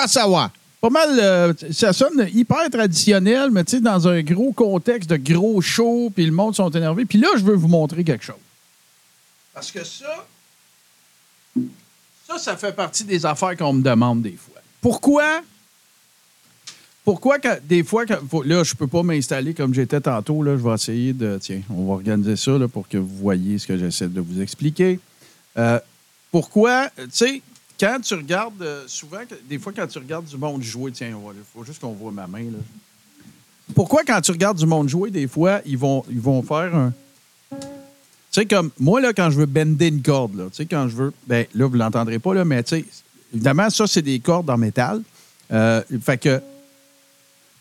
Hirasawa. Pas mal, euh, ça sonne hyper traditionnel, mais tu sais, dans un gros contexte de gros show, puis le monde sont énervés. Puis là, je veux vous montrer quelque chose. Parce que ça, ça, ça fait partie des affaires qu'on me demande des fois. Pourquoi? Pourquoi, quand- des fois, quand- là, je peux pas m'installer comme j'étais tantôt. Là, je vais essayer de. Tiens, on va organiser ça là, pour que vous voyez ce que j'essaie de vous expliquer. Euh, pourquoi, tu sais, quand tu regardes, euh, souvent, des fois, quand tu regardes du monde jouer, tiens, il faut juste qu'on voit ma main, là. Pourquoi, quand tu regardes du monde jouer, des fois, ils vont, ils vont faire un. Tu sais, comme moi, là, quand je veux bender une corde, là, tu sais, quand je veux. Ben, là, vous l'entendrez pas, là, mais tu sais, évidemment, ça, c'est des cordes en métal. Euh, fait que.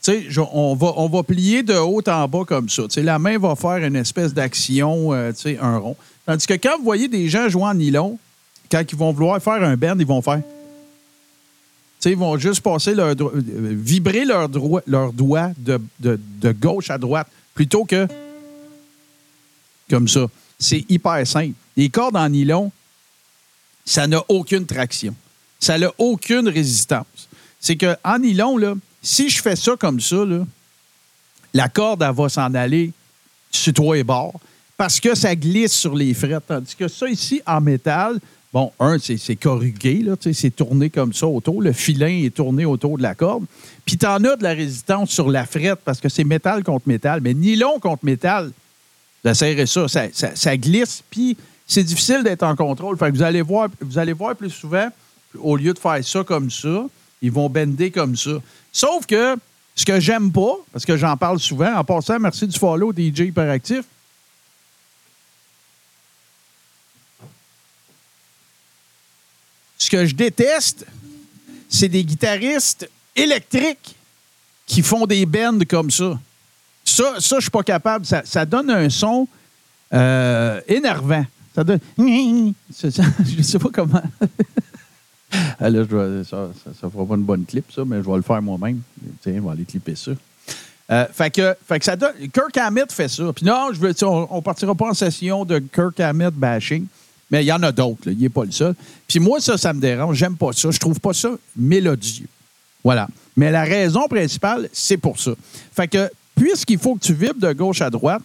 Tu sais, on va, on va plier de haut en bas comme ça. Tu sais, la main va faire une espèce d'action, euh, tu sais, un rond. Tandis que quand vous voyez des gens jouer en nylon, quand ils vont vouloir faire un bend, ils vont faire. Tu sais, ils vont juste passer leur dro- vibrer leur, droit, leur doigt de, gauche à droite plutôt que comme ça. C'est hyper simple. Les cordes en nylon, ça n'a aucune traction. Ça n'a aucune résistance. C'est qu'en nylon, là, si je fais ça comme ça, là, la corde, elle va s'en aller sur trois et bords parce que ça glisse sur les frettes. Tandis que ça ici, en métal, bon, un, c'est corrugué, c'est tourné comme ça autour. Le filin est tourné autour de la corde. Puis tu en as de la résistance sur la frette parce que c'est métal contre métal. Mais nylon contre métal, ça, ça, ça, ça glisse, puis c'est difficile d'être en contrôle. Fait que vous allez voir, vous allez voir plus souvent, au lieu de faire ça comme ça, ils vont bender comme ça. Sauf que ce que j'aime pas, parce que j'en parle souvent, en passant, merci du follow DJ Hyperactif. Que je déteste, c'est des guitaristes électriques qui font des bends comme ça. Ça, ça je suis pas capable. Ça, donne un son euh, énervant. Ça donne. [LAUGHS] [LAUGHS] Je sais pas comment. [LAUGHS] Ah, je ça, ça fera pas une bonne clip, ça, mais je vais le faire moi-même. Tiens, on va aller clipper ça. Euh, fait, que, fait que ça donne. Kirk Hammett fait ça. Puis non, je veux, on, on partira pas en session de Kirk Hammett bashing, mais il y en a d'autres. Il n'est pas le seul. Puis moi, ça, ça me dérange. J'aime pas ça. Je trouve pas ça mélodieux. Voilà. Mais la raison principale, c'est pour ça. Fait que, puisqu'il faut que tu vibres de gauche à droite,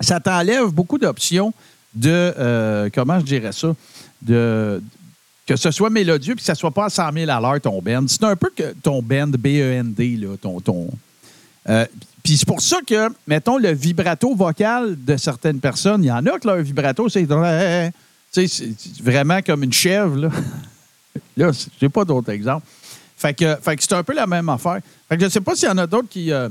ça t'enlève beaucoup d'options de. euh, comment je dirais ça? De. Que ce soit mélodieux puis que ça soit pas à 100 000 à l'heure ton bend. C'est un peu que ton bend, B-E-N-D, là, ton. ton euh, puis c'est pour ça que, mettons, le vibrato vocal de certaines personnes, il y en a que leur vibrato, c'est. Tu sais, c'est vraiment comme une chèvre, là. [LAUGHS] là, j'ai pas d'autres exemples. Fait que, fait que c'est un peu la même affaire. Fait que je sais pas s'il y en a d'autres qui. euh,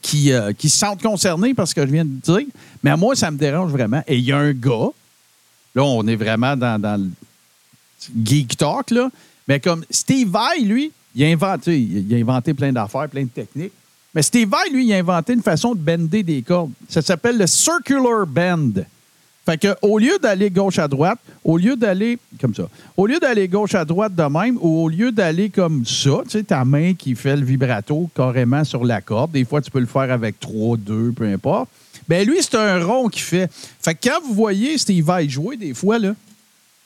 qui, euh, qui se sentent concernés par ce que je viens de dire. Mais à moi, ça me dérange vraiment. Et il y a un gars, là, on est vraiment dans, dans le geek talk, là, mais comme Steve Vai, lui, il a inventé, il a inventé plein d'affaires, plein de techniques. Mais Steve Vai, lui, il a inventé une façon de bender des cordes. Ça s'appelle le circular bend. Fait que au lieu d'aller gauche à droite, au lieu d'aller comme ça, au lieu d'aller gauche à droite de même, ou au lieu d'aller comme ça, tu sais, ta main qui fait le vibrato carrément sur la corde, des fois tu peux le faire avec 3, 2, peu importe. Ben lui, c'est un rond qu'il fait. Fait que quand vous voyez Steve Vai jouer, des fois, là,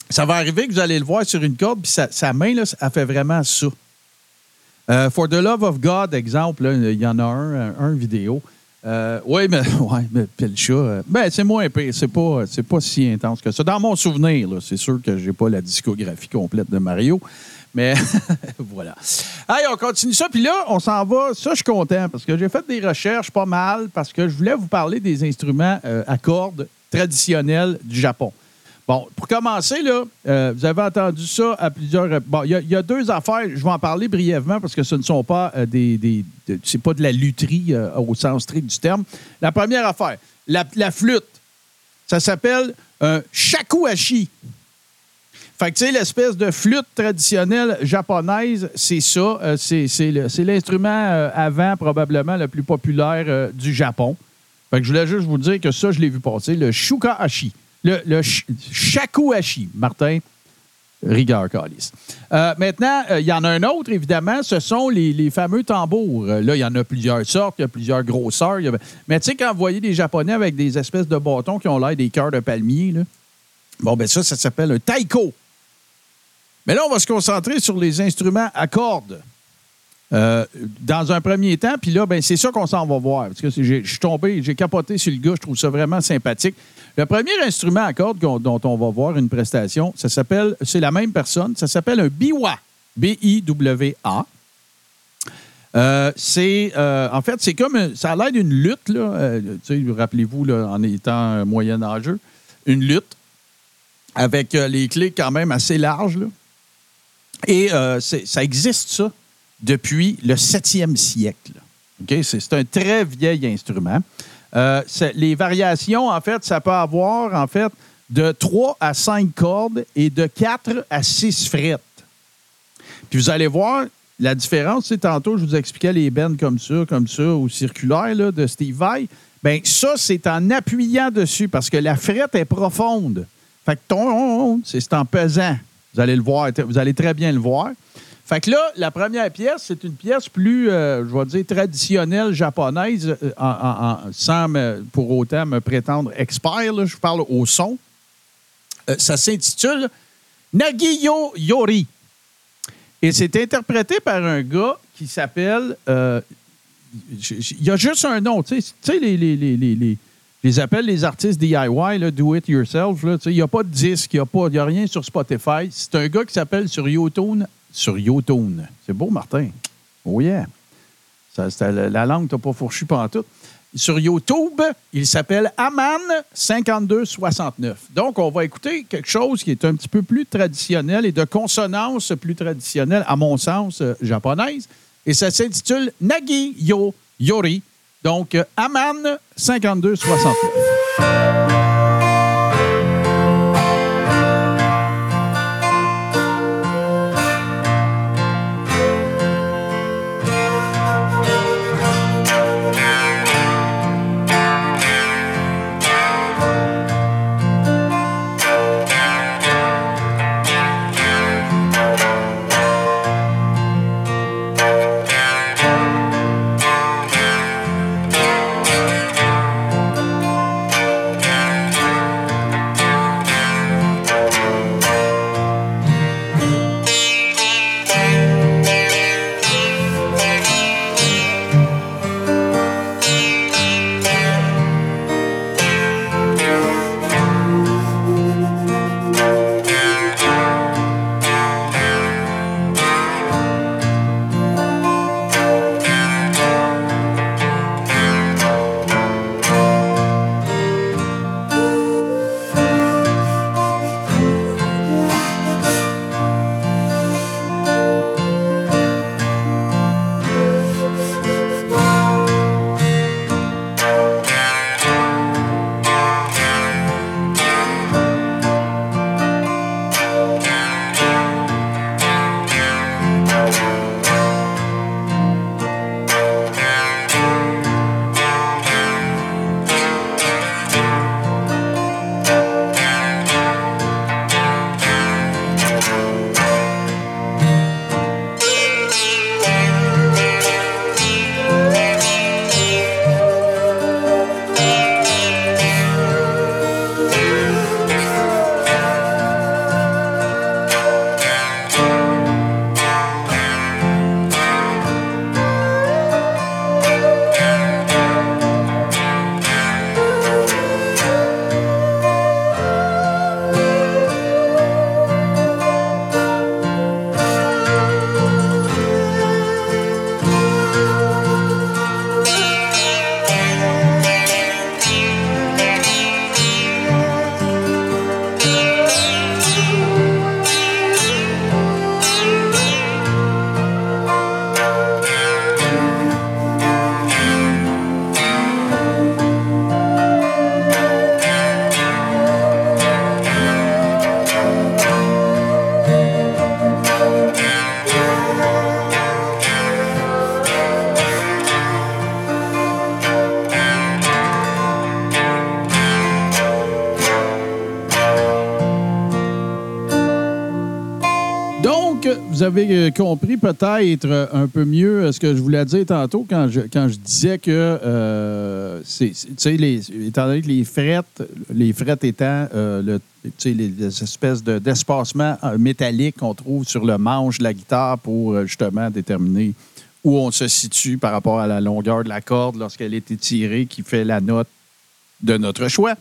ça va arriver que vous allez le voir sur une corde, puis sa, main, là, elle fait vraiment ça. Euh, For the Love of God, exemple, il y en a un, un, un vidéo. Euh, oui, mais, ouais, mais [LAUGHS] chat, euh, ben, c'est moins. C'est pas, c'est pas si intense que ça. Dans mon souvenir, c'est sûr que j'ai pas la discographie complète de Mario. Mais [LAUGHS] voilà. Allez, on continue ça. Puis là, on s'en va. Ça, je suis content parce que j'ai fait des recherches pas mal parce que je voulais vous parler des instruments euh, à cordes traditionnels du Japon. Bon, pour commencer, là, euh, vous avez entendu ça à plusieurs. Bon, il y, a- deux affaires. Je vais en parler brièvement parce que ce ne sont pas euh, des. de- c'est pas de la lutherie euh, au sens strict du terme. La première affaire, la, flûte. Ça s'appelle un shakuhachi. Fait que, tu sais, l'espèce de flûte traditionnelle japonaise, c'est ça. Euh, c'est l'instrument euh, avant, probablement, le plus populaire euh, du Japon. Fait que je voulais juste vous dire que ça, je l'ai vu passer, le shukahashi. Le, le sh- shakuhashi, Martin. Rigueur, Calis. Euh, maintenant, euh, il y en a un autre, évidemment, ce sont les, fameux tambours. Euh, là, il y en a plusieurs sortes, il y a plusieurs grosseurs. Mais tu sais, quand vous voyez des Japonais avec des espèces de bâtons qui ont l'air des cœurs de palmier, là, bon, ben ça, ça s'appelle un taiko. Mais là, on va se concentrer sur les instruments à cordes. Euh, dans un premier temps, puis là, ben, c'est ça qu'on s'en va voir. Parce que je suis tombé, j'ai capoté sur le gars, je trouve ça vraiment sympathique. Le premier instrument à cordes dont on va voir une prestation, ça s'appelle, c'est la même personne, ça s'appelle un biwa. B-I-W-A. Euh, c'est, euh, en fait, c'est comme, ça a l'air d'une lutte, là. Rappelez-vous, en étant euh, moyen-âgeux, une lutte avec les clés quand même assez larges. Et ça existe, ça, depuis le 7e siècle. C'est un très vieil instrument. Euh, les variations, en fait, ça peut avoir, en fait, de 3 à 5 cordes et de 4 à 6 frettes. Puis vous allez voir, la différence, c'est tantôt, je vous expliquais les bennes comme ça, comme ça, ou circulaires de Steve Vai. Bien, ça, c'est en appuyant dessus parce que la frette est profonde. Fait que ton, c'est en pesant. Vous allez le voir, vous allez très bien le voir. Fait que là, la première pièce, c'est une pièce plus, euh, je vais dire, traditionnelle japonaise, euh, sans me- pour autant me prétendre expert. là. je parle au son. Euh, ça s'intitule Nagiyo Yori. Et c'est interprété par un gars qui s'appelle. Il y a juste un nom. Tu sais, les, les, les, les, les- appelle les artistes DIY, là, do it yourself. Il n'y a pas de disque, il n'y a, a rien sur Spotify. C'est un gars qui s'appelle sur YouTube. Sur YouTube. C'est beau, Martin. Oh yeah. La, la langue, t'as pas fourchu pantoute. Sur YouTube, il s'appelle Aman5269. Donc, on va écouter quelque chose qui est un petit peu plus traditionnel et de consonance plus traditionnelle, à mon sens, euh, japonaise. Et ça s'intitule Nagi Yo Yori. Donc, euh, Aman5269. Avez euh, compris peut-être euh, un peu mieux euh, ce que je voulais dire tantôt quand je, quand je disais que, euh, c'est, les- étant donné que les frettes, les frettes étant euh, le, les, les espèces de, d'espacements euh, métalliques qu'on trouve sur le manche de la guitare pour justement déterminer où on se situe par rapport à la longueur de la corde lorsqu'elle est étirée, qui fait la note de notre choix.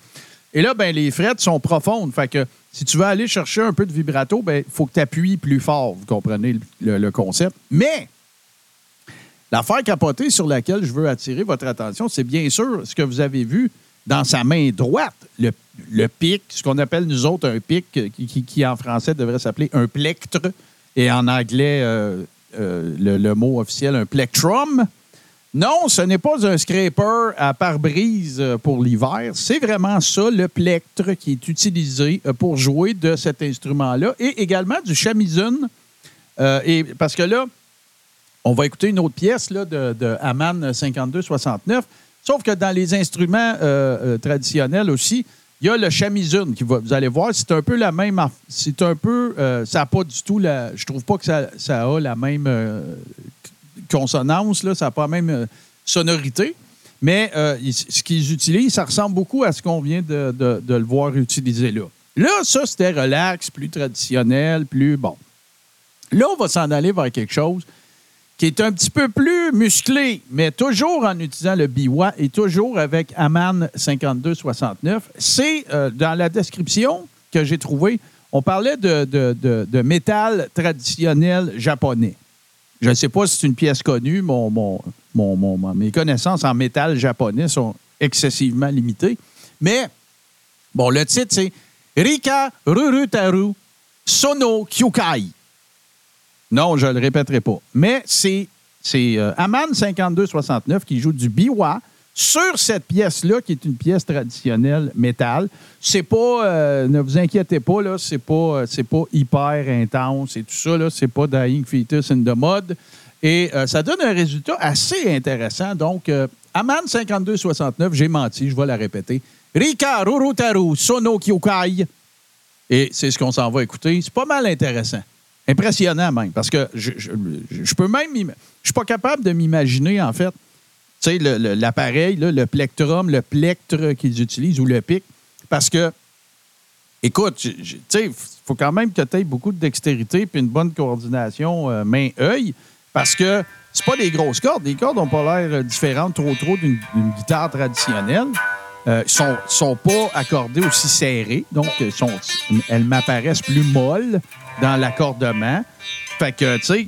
Et là, ben, les frettes sont profondes. Fait que si tu veux aller chercher un peu de vibrato, ben, il faut que tu appuies plus fort. Vous comprenez le, concept. Mais l'affaire capotée sur laquelle je veux attirer votre attention, c'est bien sûr ce que vous avez vu dans sa main droite, le, pic, ce qu'on appelle nous autres un pic, euh, qui, en français devrait s'appeler un plectre, et en anglais, euh, euh, le mot officiel, un plectrum. Non, ce n'est pas un scraper à pare-brise euh, pour l'hiver. C'est vraiment ça, le plectre qui est utilisé euh, pour jouer de cet instrument-là et également du shamisen. Euh, et parce que là, on va écouter une autre pièce là, de, de Hamann 5269. Sauf que dans les instruments traditionnels aussi, il y a le shamisen qui. Vous allez voir, c'est un peu la même. C'est un peu. ça n'a pas du tout la. Je trouve pas que ça, a la même consonance, là, ça n'a pas même euh, sonorité. Mais euh, ce qu'ils utilisent, ça ressemble beaucoup à ce qu'on vient de, le voir utiliser là. Là, ça, c'était relax, plus traditionnel, plus bon. Là, on va s'en aller vers quelque chose qui est un petit peu plus musclé, mais toujours en utilisant le biwa et toujours avec Aman 5269. C'est euh, dans la description que j'ai trouvée, on parlait de métal traditionnel japonais. Je ne sais pas si c'est une pièce connue. Mon, mes connaissances en métal japonais sont excessivement limitées. Mais, bon, le titre, c'est Rika Rurutaru Sono Kyukai. Non, je ne le répéterai pas. Mais c'est, c'est euh, Aman 5269 qui joue du biwa sur cette pièce-là, qui est une pièce traditionnelle métal. C'est pas, euh, ne vous inquiétez pas, là, c'est pas, euh, pas hyper intense et tout ça, là, c'est pas Dying Fetus in the Mud. Et euh, ça donne un résultat assez intéressant. Donc, euh, Aman 5269, j'ai menti, je vais la répéter. Rika Rurutaru Sono Kyukai. Et c'est ce qu'on s'en va écouter. C'est pas mal intéressant. Impressionnant même, parce que je, je- je peux même... Je suis pas capable de m'imaginer, en fait, tu sais, l'appareil, le plectrum, le plectre qu'ils utilisent ou le pic, parce que, écoute, tu sais, il faut quand même que tu aies beaucoup de dextérité puis une bonne coordination euh, main-œil, parce que c'est pas des grosses cordes. Les cordes n'ont pas l'air euh, différentes trop trop d'une guitare traditionnelle. Euh, sont, sont pas accordées aussi serrées, donc euh, elles m'apparaissent plus molles dans l'accordement. Fait que, tu sais,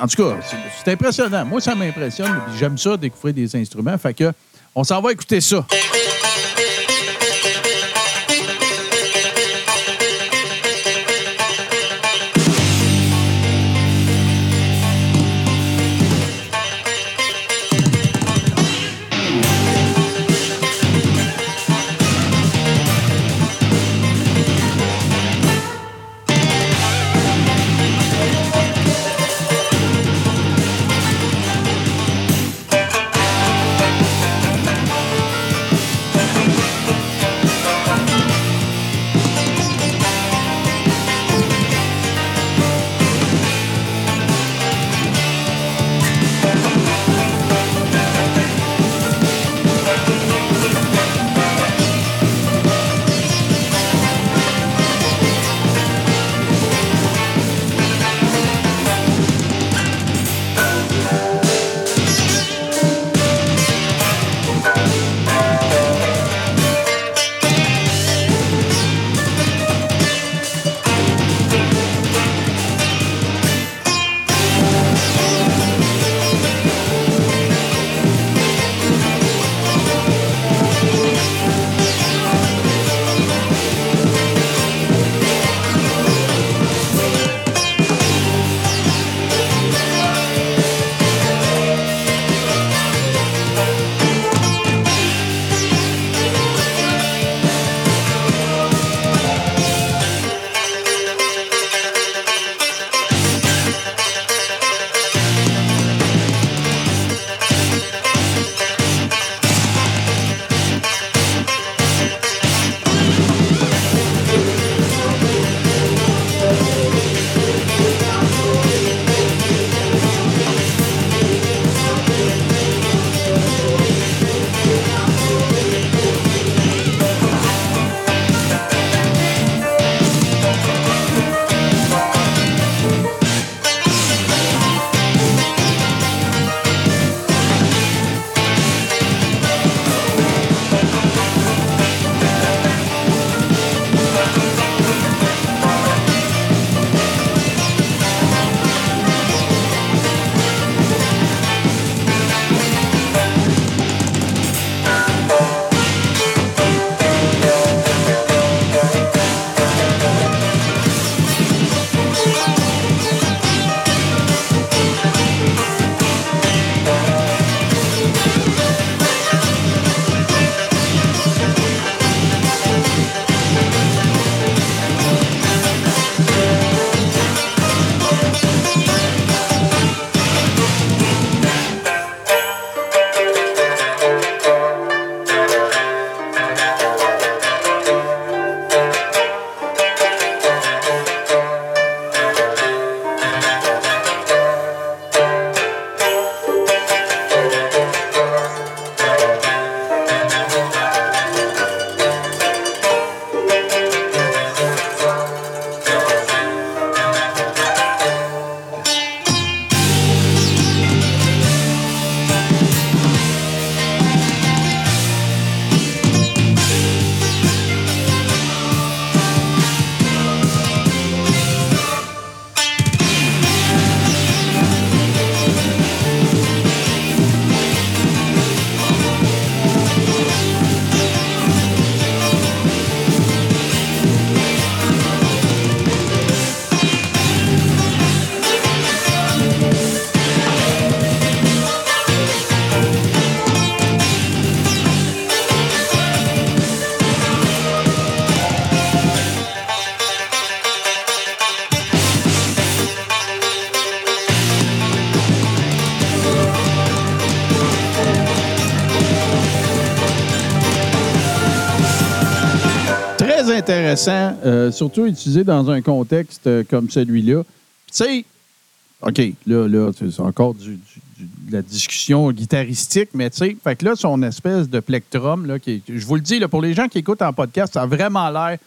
en tout cas, c'est- impressionnant. Moi, ça m'impressionne. J'aime ça, découvrir des instruments. Fait que, on s'en va écouter ça. Euh, surtout utilisé dans un contexte euh, comme celui-là. Tu sais, OK, là, là c'est encore de la discussion guitaristique, mais tu sais, fait que là, son espèce de plectrum, là, qui je vous le dis, là, pour les gens qui écoutent en podcast, ça a vraiment l'air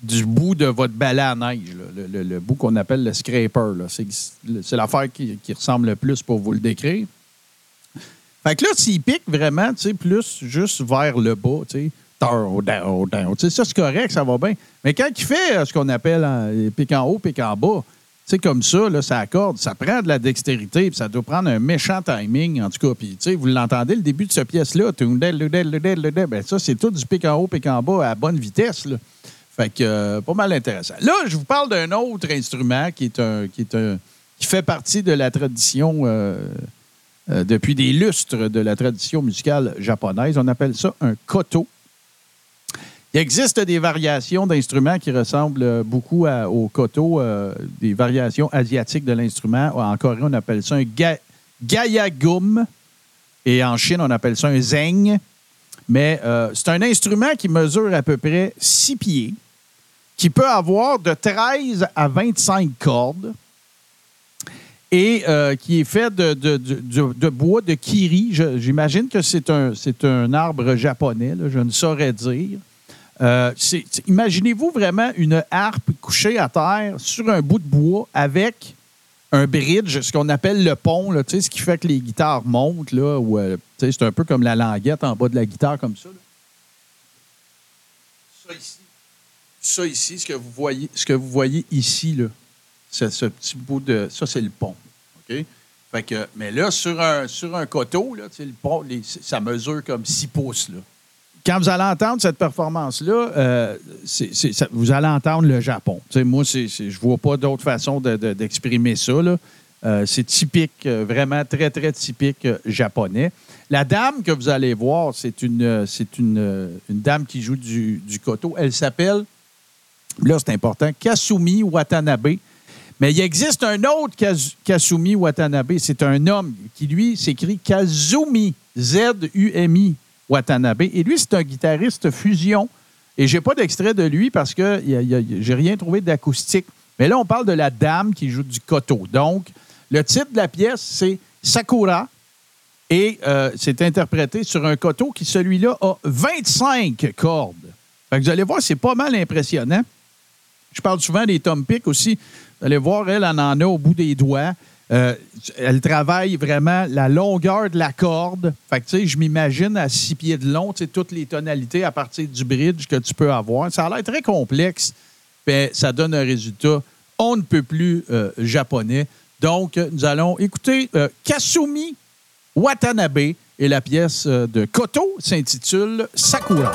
du bout de votre balai à neige, le, bout qu'on appelle le scraper. c'est l'affaire qui, qui ressemble le plus pour vous le décrire. Fait que là, s'il pique vraiment, tu sais, plus juste vers le bas, tu sais, ça, c'est correct, ça va bien. Mais quand il fait euh, ce qu'on appelle hein, en haut, pique en bas, sais, comme ça, là, ça accorde, ça prend de la dextérité, ça doit prendre un méchant timing, en tout cas. Puis, tu sais, vous l'entendez, le début de cette pièce-là, ben ça, c'est tout du pique en haut, pique en bas à bonne vitesse, là. Fait que, euh, pas mal intéressant. Là, je vous parle d'un autre instrument qui est un, qui est un, qui fait partie de la tradition euh, depuis des lustres de la tradition musicale japonaise. On appelle ça un koto. Il existe des variations d'instruments qui ressemblent euh, beaucoup au koto, euh, des variations asiatiques de l'instrument. En Corée, on appelle ça un ga- gayagum. Et en Chine, on appelle ça un zeng. Mais euh, c'est un instrument qui mesure à peu près 6 pieds, qui peut avoir de 13 à 25 cordes et euh, qui est fait de, bois de kiri. J'imagine que c'est un, un arbre japonais, je ne saurais dire. Euh, Imaginez-vous vraiment une harpe couchée à terre sur un bout de bois avec un bridge, ce qu'on appelle le pont, ce qui fait que les guitares montent. Euh, c'est un peu comme la languette en bas de la guitare, comme ça. Ça ici, ça ici, ce que vous voyez, ce que vous voyez ici, là, ce petit bout de. Ça, c'est le pont. OK? Fait que, mais là, sur un, sur un coteau, là, le pont, ça mesure comme 6 pouces. Là. Quand vous allez entendre cette performance-là, euh, vous allez entendre le Japon. Moi, je vois pas d'autre façon de- de- d'exprimer ça. Euh, c'est typique, euh, vraiment très, très typique japonais. La dame que vous allez voir, c'est une, dame qui joue du, du koto. Elle s'appelle, là c'est important, Kasumi Watanabe. Mais il existe un autre Kasumi Watanabe. C'est un homme qui, lui, s'écrit Kazumi, Z-U-M-I Watanabe. Et lui, c'est un guitariste fusion. Et j'ai pas d'extrait de lui parce que j'ai rien trouvé d'acoustique. Mais là, on parle de la dame qui joue du koto. Donc, le titre de la pièce, c'est Sakura. Et euh, c'est interprété sur un koto qui, celui-là, a 25 cordes. Vous allez voir, c'est pas mal impressionnant. Je parle souvent des tom picks aussi. Vous allez voir, elle, elle en a au bout des doigts. Euh, elle travaille vraiment la longueur de la corde. Fait tu sais, je m'imagine à six pieds de long, tu sais, toutes les tonalités à partir du bridge que tu peux avoir. Ça a l'air très complexe, mais ça donne un résultat on ne peut plus euh, japonais. Donc, nous allons écouter euh, Kasumi Watanabe et la pièce de Koto s'intitule Sakura.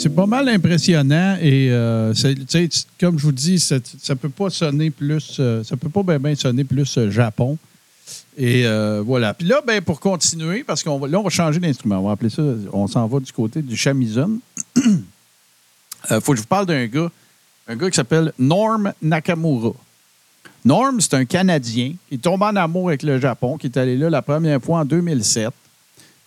C'est pas mal impressionnant et euh, comme je vous dis, ça peut pas sonner plus, euh, ça peut pas bien ben sonner plus euh, Japon. Et euh, voilà. Puis là, ben, pour continuer, parce qu'on va, là, on va changer d'instrument. On va appeler ça, on s'en va du côté du shamisen. [CLEARS THROAT] Il faut que je vous parle d'un gars, un gars qui s'appelle Norm Nakamura. Norm, c'est un Canadien qui est tombé en amour avec le Japon, qui est allé là la première fois en 2007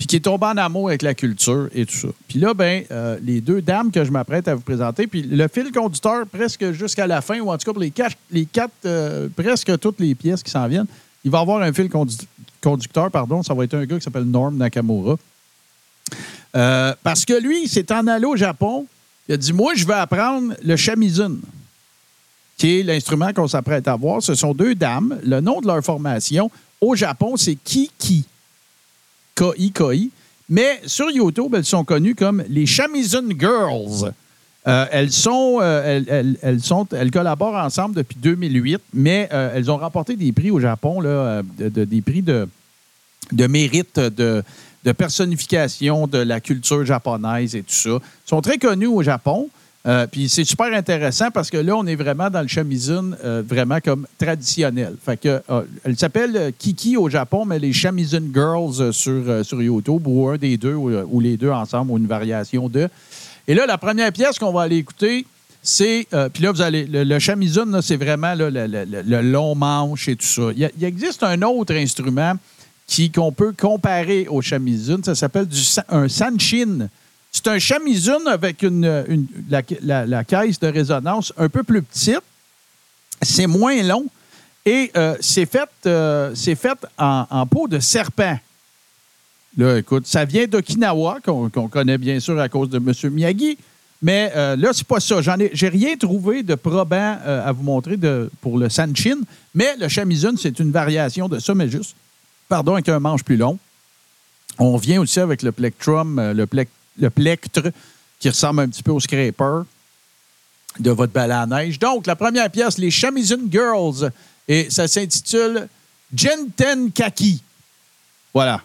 puis qui est tombé en amour avec la culture et tout ça. Puis là, ben, euh, les deux dames que je m'apprête à vous présenter, puis le fil conducteur presque jusqu'à la fin, ou en tout cas pour les quatre, les quatre euh, presque toutes les pièces qui s'en viennent, il va y avoir un fil condu- conducteur, pardon, ça va être un gars qui s'appelle Norm Nakamura. Euh, parce que lui, il s'est en allé au Japon, il a dit, moi, je vais apprendre le shamisen qui est l'instrument qu'on s'apprête à voir. Ce sont deux dames. Le nom de leur formation au Japon, c'est Kiki. K-I-K-I. Mais sur YouTube, elles sont connues comme les Shamisen Girls. Euh, elles, sont, euh, elles, elles- sont, elles collaborent ensemble depuis 2008, mais euh, elles ont remporté des prix au Japon, là, de- de- des prix de, de mérite, de, de personnification de la culture japonaise et tout ça. Elles sont très connues au Japon. Euh, puis c'est super intéressant parce que là, on est vraiment dans le shamisen, euh, vraiment comme traditionnel. Fait que, euh, elle s'appelle Kiki au Japon, mais les Shamisen Girls sur, sur YouTube, ou un des deux, ou, les deux ensemble, ou une variation de. Et là, la première pièce qu'on va aller écouter, c'est. puis là, vous allez. Le, le shamisen, c'est vraiment le, le- le- long manche et tout ça. Il, existe un autre instrument qui, qu'on peut comparer au shamisen. Ça s'appelle du, un sanshin. C'est un shamisen avec une, la, la- caisse de résonance un peu plus petite. C'est moins long et euh, c'est fait, euh, fait en, peau de serpent. Là, écoute, ça vient d'Okinawa, qu'on connaît bien sûr à cause de M. Miyagi. Mais euh, là, c'est pas ça. J'en ai, rien trouvé de probant à vous montrer de, pour le sanshin. Mais le shamisen, c'est une variation de ça, mais juste, pardon, avec un manche plus long. On vient aussi avec le plectrum, le, plec- le plectre, qui ressemble un petit peu au scraper de votre balai. Donc, la première pièce, les Shamisen Girls, et ça s'intitule Genten Kaki. Voilà.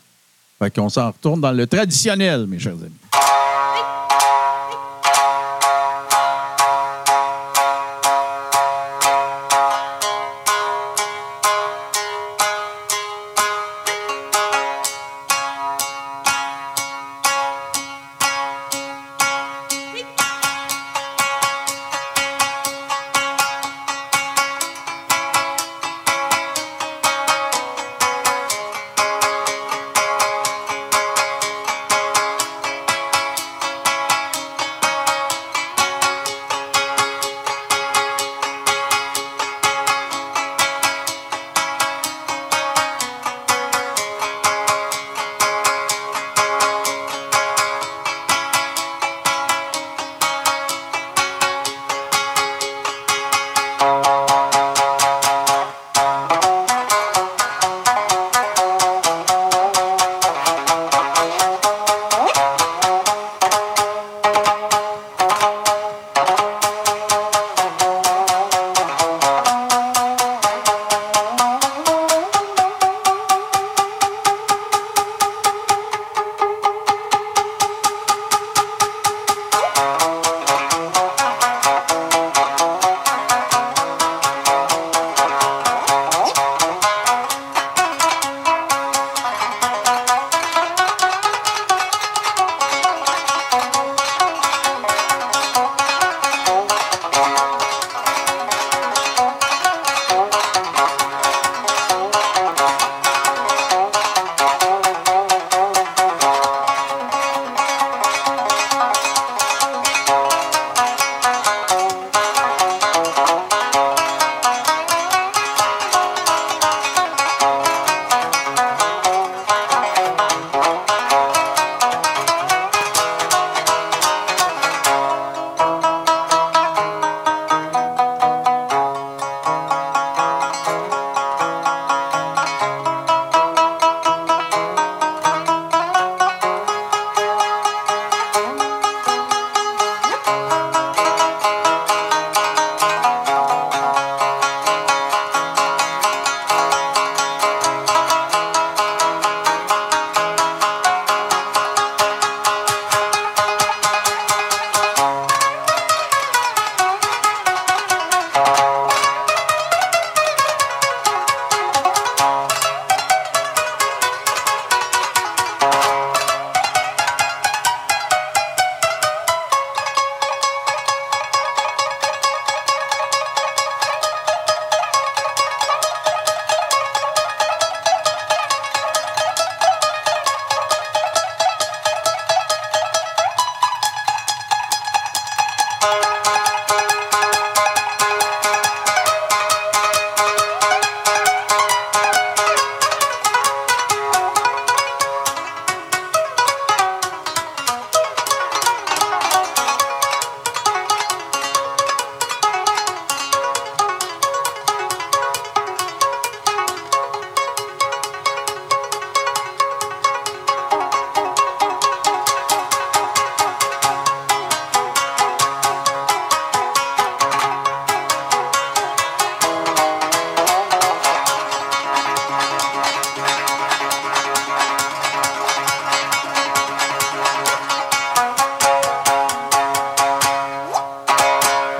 Fait qu'on s'en retourne dans le traditionnel, mes chers amis.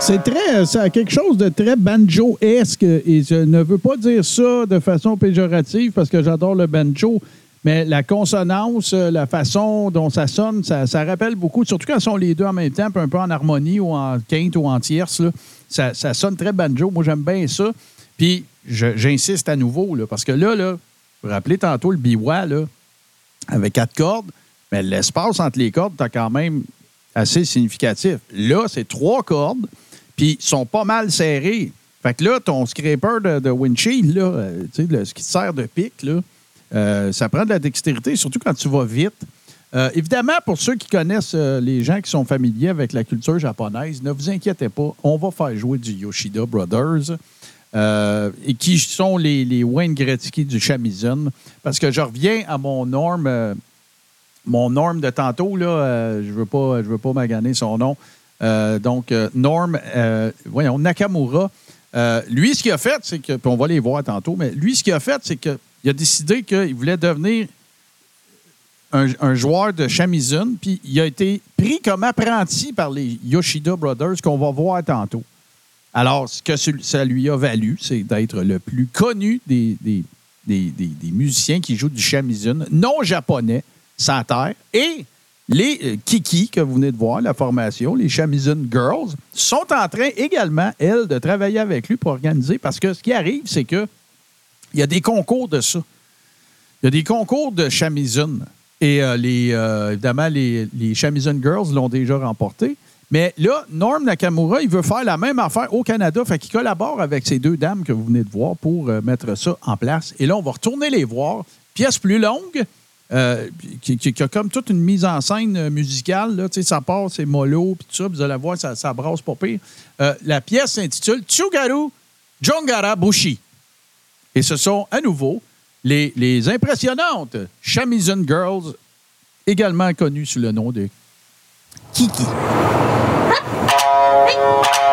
C'est très, ça a quelque chose de très banjo-esque et je ne veux pas dire ça de façon péjorative parce que j'adore le banjo, mais la consonance, la façon dont ça sonne, ça, ça rappelle beaucoup, surtout quand ils sont les deux en même temps, un peu en harmonie ou en quinte ou en tierce, là, ça, ça sonne très banjo. Moi, j'aime bien ça. Puis, j'insiste à nouveau, là, parce que là, là, vous vous rappelez tantôt le biwa, là, avec quatre cordes, mais l'espace entre les cordes, t'as quand même assez significatif. Là, c'est trois cordes, puis ils sont pas mal serrés. Fait que là, ton scraper de, de windshield, là, euh, le- ce qui te sert de pic, là, euh, ça prend de la dextérité, surtout quand tu vas vite. Euh, évidemment, pour ceux qui connaissent euh, les gens qui sont familiers avec la culture japonaise, ne vous inquiétez pas, on va faire jouer du Yoshida Brothers. et qui sont les, les Wayne Gretzky du Shamisen. Parce que je reviens à mon norme, mon norme de tantôt, là, je ne veux pas, je veux pas maganer son nom. Euh, donc, euh, Norm, euh, voyons, Nakamura, lui, ce qu'il a fait, c'est que, on va les voir tantôt, mais lui, ce qu'il a fait, c'est qu'il a décidé qu'il voulait devenir un, joueur de Shamisen, puis il a été pris comme apprenti par les Yoshida Brothers qu'on va voir tantôt. Alors, ce que ça lui a valu, c'est d'être le plus connu des musiciens qui jouent du shamisen, non japonais, sans terre. Et les euh, Kiki, que vous venez de voir, la formation, les Shamisen Girls, sont en train également, elles, de travailler avec lui pour organiser, parce que ce qui arrive, c'est que il y a des concours de ça. Il y a des concours de shamisen. Et euh, les, euh, évidemment, les, les Girls l'ont déjà remporté. Mais là, Norm Nakamura, il veut faire la même affaire au Canada. Fait qu'il collabore avec ces deux dames que vous venez de voir pour mettre ça en place. Et là, on va retourner les voir. Pièce plus longue, euh, qui, a comme toute une mise en scène euh, musicale. Là, ça part, c'est mollo, puis tout ça. Vous allez voir, ça, ça brasse pas pire. Euh, la pièce s'intitule Tsugaru Jongara Bushi. Et ce sont à nouveau les, les impressionnantes Shamisen Girls, également connues sous le nom de Kiki. Thank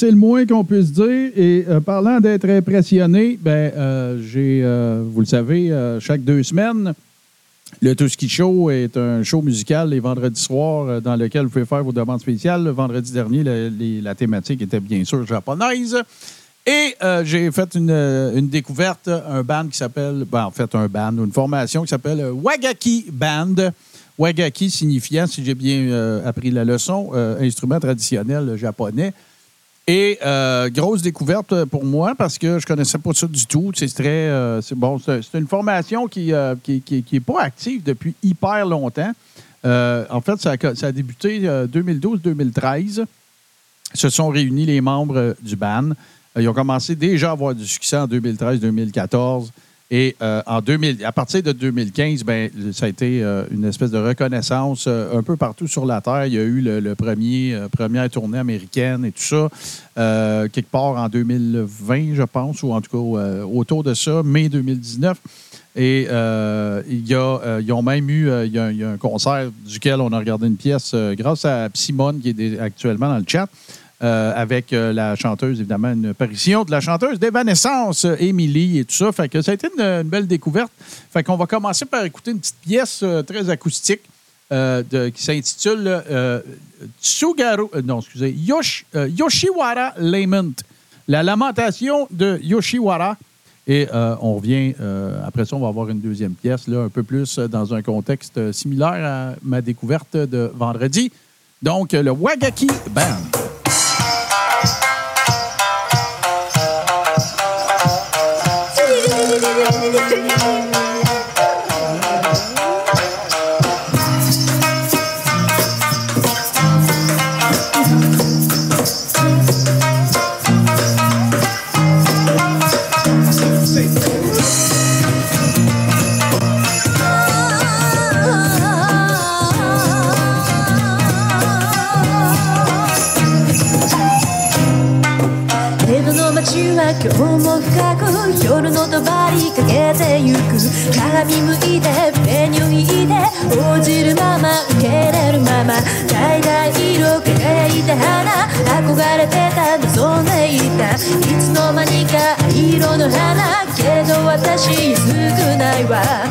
c'est le moins qu'on puisse dire. Et euh, parlant d'être impressionné, ben, euh, j'ai, euh, vous le savez, chaque deux semaines, le Tuski Show est un show musical les vendredis soirs dans lequel vous pouvez faire vos demandes spéciales. Le vendredi dernier, la thématique était bien sûr japonaise. Et j'ai fait une, découverte, un band qui s'appelle, ben, en fait, un band, une formation qui s'appelle Wagaki Band. Wagaki signifiant, si j'ai bien appris la leçon, instrument traditionnel japonais. Et euh, grosse découverte pour moi parce que je connaissais pas ça du tout. C'est très, euh, c'est bon, une formation qui euh, qui, pas active depuis hyper longtemps. Euh, en fait, ça a, débuté euh, 2012-2013 se sont réunis les membres euh, du BAN. Euh, Ils ont commencé déjà à avoir du succès en 2013-2014. Et euh, en 2000, à partir de 2015, ben, ça a été euh, une espèce de reconnaissance euh, un peu partout sur la Terre. Il y a eu le, premier, première tournée américaine et tout ça, quelque part en 2020, je pense, ou en tout cas autour de ça, mai 2019. Et il y a, ils ont même eu il y a, un- concert duquel on a regardé une pièce grâce à Simone qui est actuellement dans le chat. Euh, avec euh, la chanteuse, évidemment, une apparition de la chanteuse d'Evanescence, Émilie et tout ça. Fait que ça a été une, belle découverte. Fait qu'on va commencer par écouter une petite pièce euh, très acoustique qui s'intitule Tsugaru, non, excusez, Yosh- Yoshiwara Lament. La lamentation de Yoshiwara. Et on revient, après ça, on va avoir une deuxième pièce, là, un peu plus dans un contexte similaire à ma découverte de vendredi. Donc, le Wagaki Band. 今日も深く夜の帳かけてゆく。鏡向いて目に浮いて応じるまま受け入れるまま。橙色輝いた花。憧れてた望んでいたいつの間にか藍色の花。けど私少ないわ。な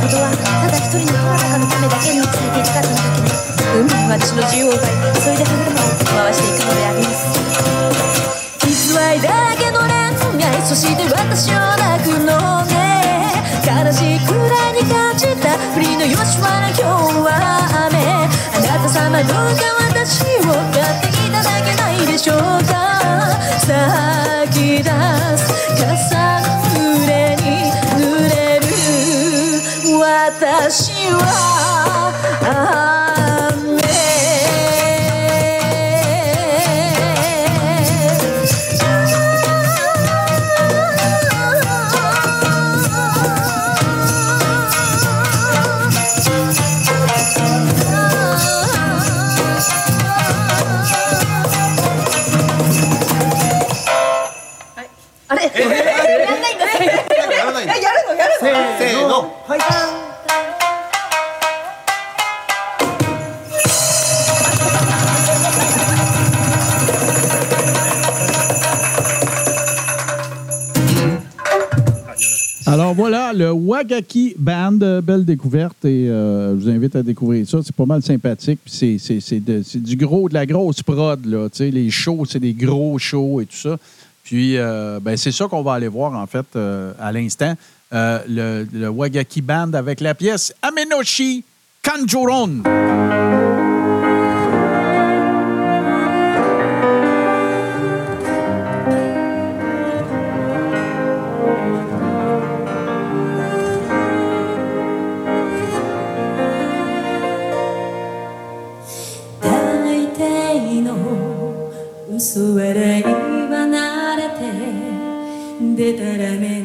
ことはただ一人のどなたかのためだけについていたかっただけね。運命は私の自由を奪いそれで歯車を回していくのであります。偽りだけの恋愛そして私を泣くのね悲しいくらいに感じた振りのよしは今日は雨あなた様どうか私を買っていただけないでしょうか。咲き出す傘の濡れに濡れる私は るのやるのせーの「 Alors voilà, le Wagaki Band, euh, belle découverte et euh, je vous invite à découvrir ça. C'est pas mal sympathique. puis C'est, c'est, c'est, de- c'est du gros, de la grosse prod. Là, tu sais, les shows, c'est des gros shows et tout ça. Puis euh, ben, c'est ça qu'on va aller voir en fait euh, à l'instant. Euh, le, le Wagaki Band avec la pièce Amenoshi Kanjuron. 大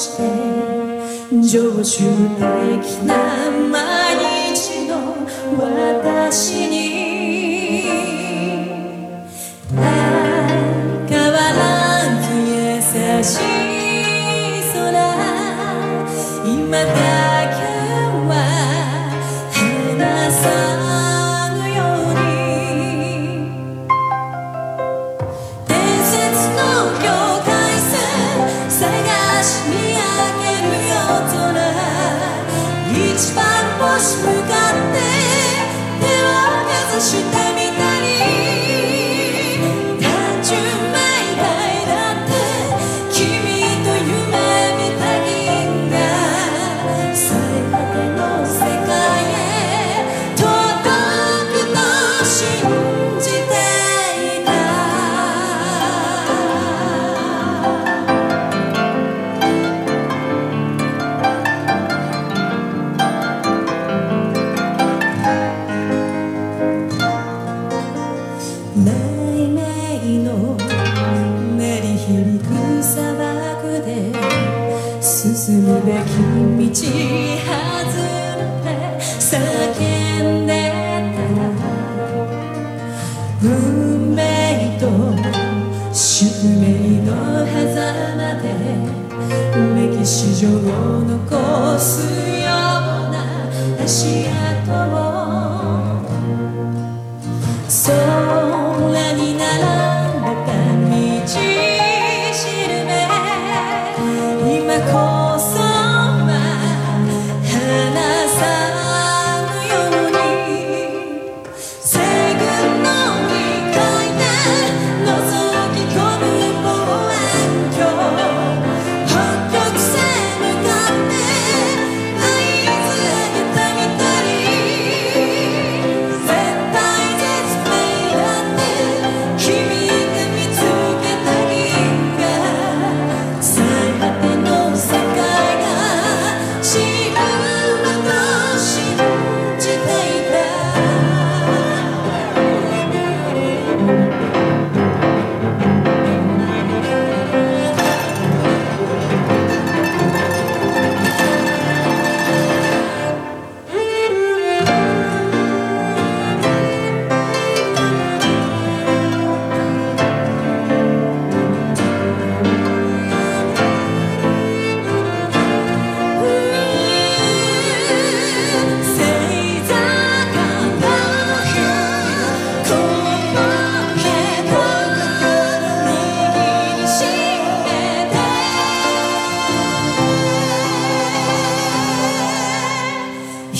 して常習的な毎日の私に変わらず優しい空今から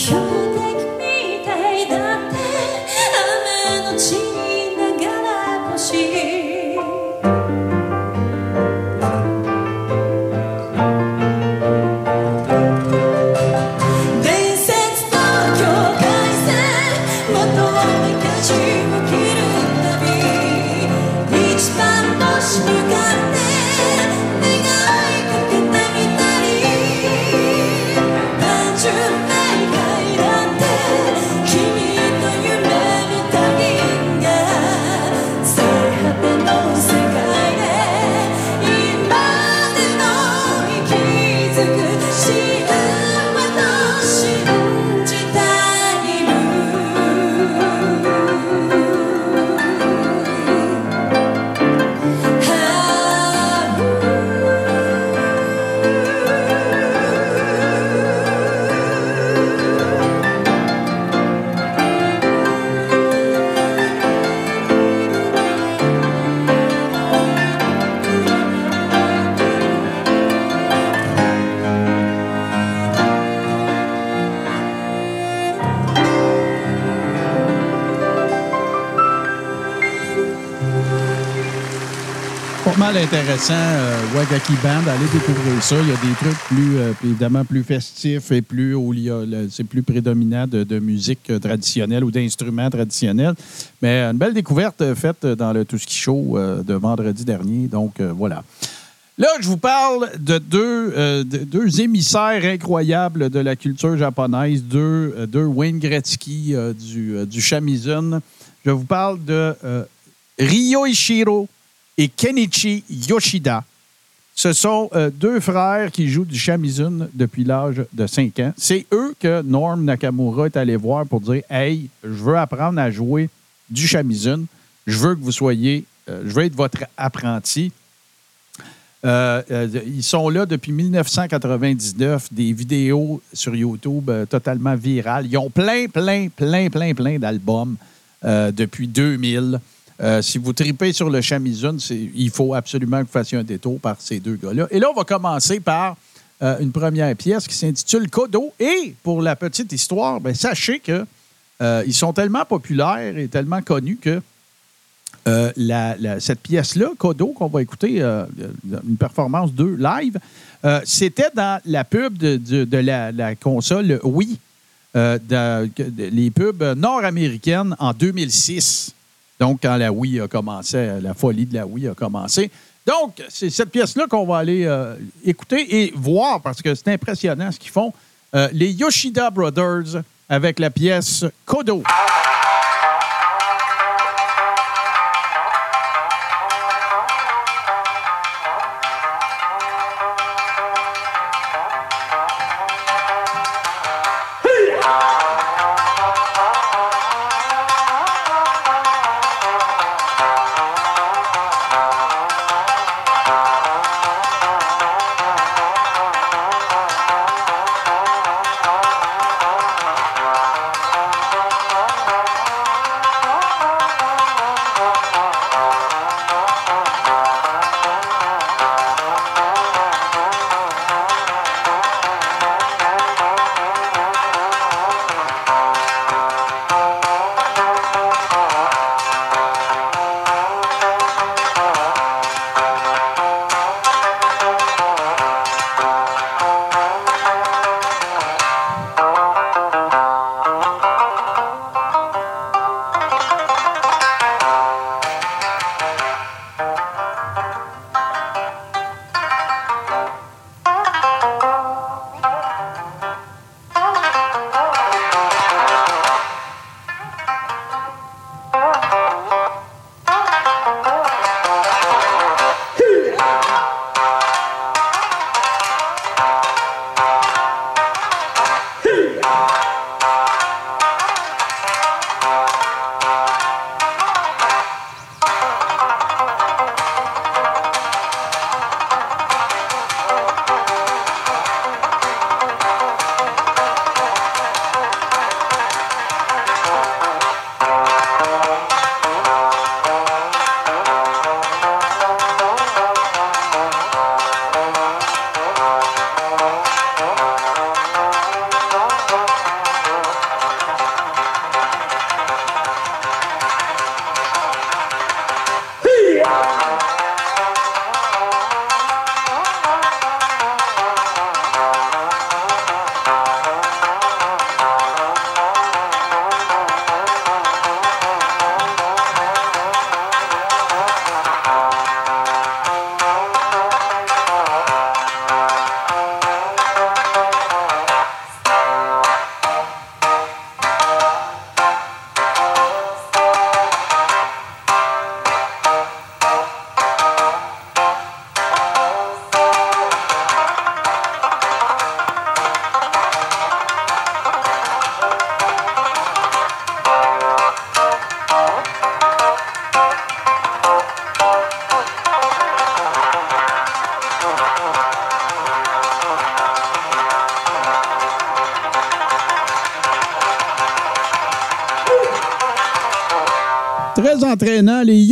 什？Intéressant, euh, Wagaki Band. Allez découvrir ça. Il y a des trucs plus, euh, évidemment, plus festifs et plus où il y a c'est plus prédominant de, musique euh, traditionnelle ou d'instruments traditionnels. Mais une belle découverte euh, faite dans le Touski Show euh, de vendredi dernier. Donc, euh, voilà. Là, je vous parle de deux, euh, de- deux émissaires incroyables de la culture japonaise, deux, euh, deux Wayne Gretzky euh, du, euh, du Shamisen. Je vous parle de euh, Ryo Ishiro et Kenichi Yoshida. Ce sont euh, deux frères qui jouent du shamisen depuis l'âge de 5 ans. C'est eux que Norm Nakamura est allé voir pour dire Hey, je veux apprendre à jouer du shamisen. Je veux que vous soyez, euh, je veux être votre apprenti. Euh, ils sont là depuis 1999, des vidéos sur YouTube totalement virales. Ils ont plein, plein, plein, plein, plein d'albums depuis 2000. Euh, si vous tripez sur le Chamizun, il faut absolument que vous fassiez un détour par ces deux gars-là. Et là, on va commencer par euh, une première pièce qui s'intitule Kodo. Et pour la petite histoire, ben, sachez que euh, ils sont tellement populaires et tellement connus que cette pièce-là, Kodo, qu'on va écouter, une performance 2 live, c'était dans la pub de, la, console Wii, les pubs nord-américaines en 2006. Donc, quand la Wii a commencé, la folie de la Wii a commencé. Donc, c'est cette pièce-là qu'on va aller euh, écouter et voir parce que c'est impressionnant ce qu'ils font. Euh, les Yoshida Brothers avec la pièce Kodo.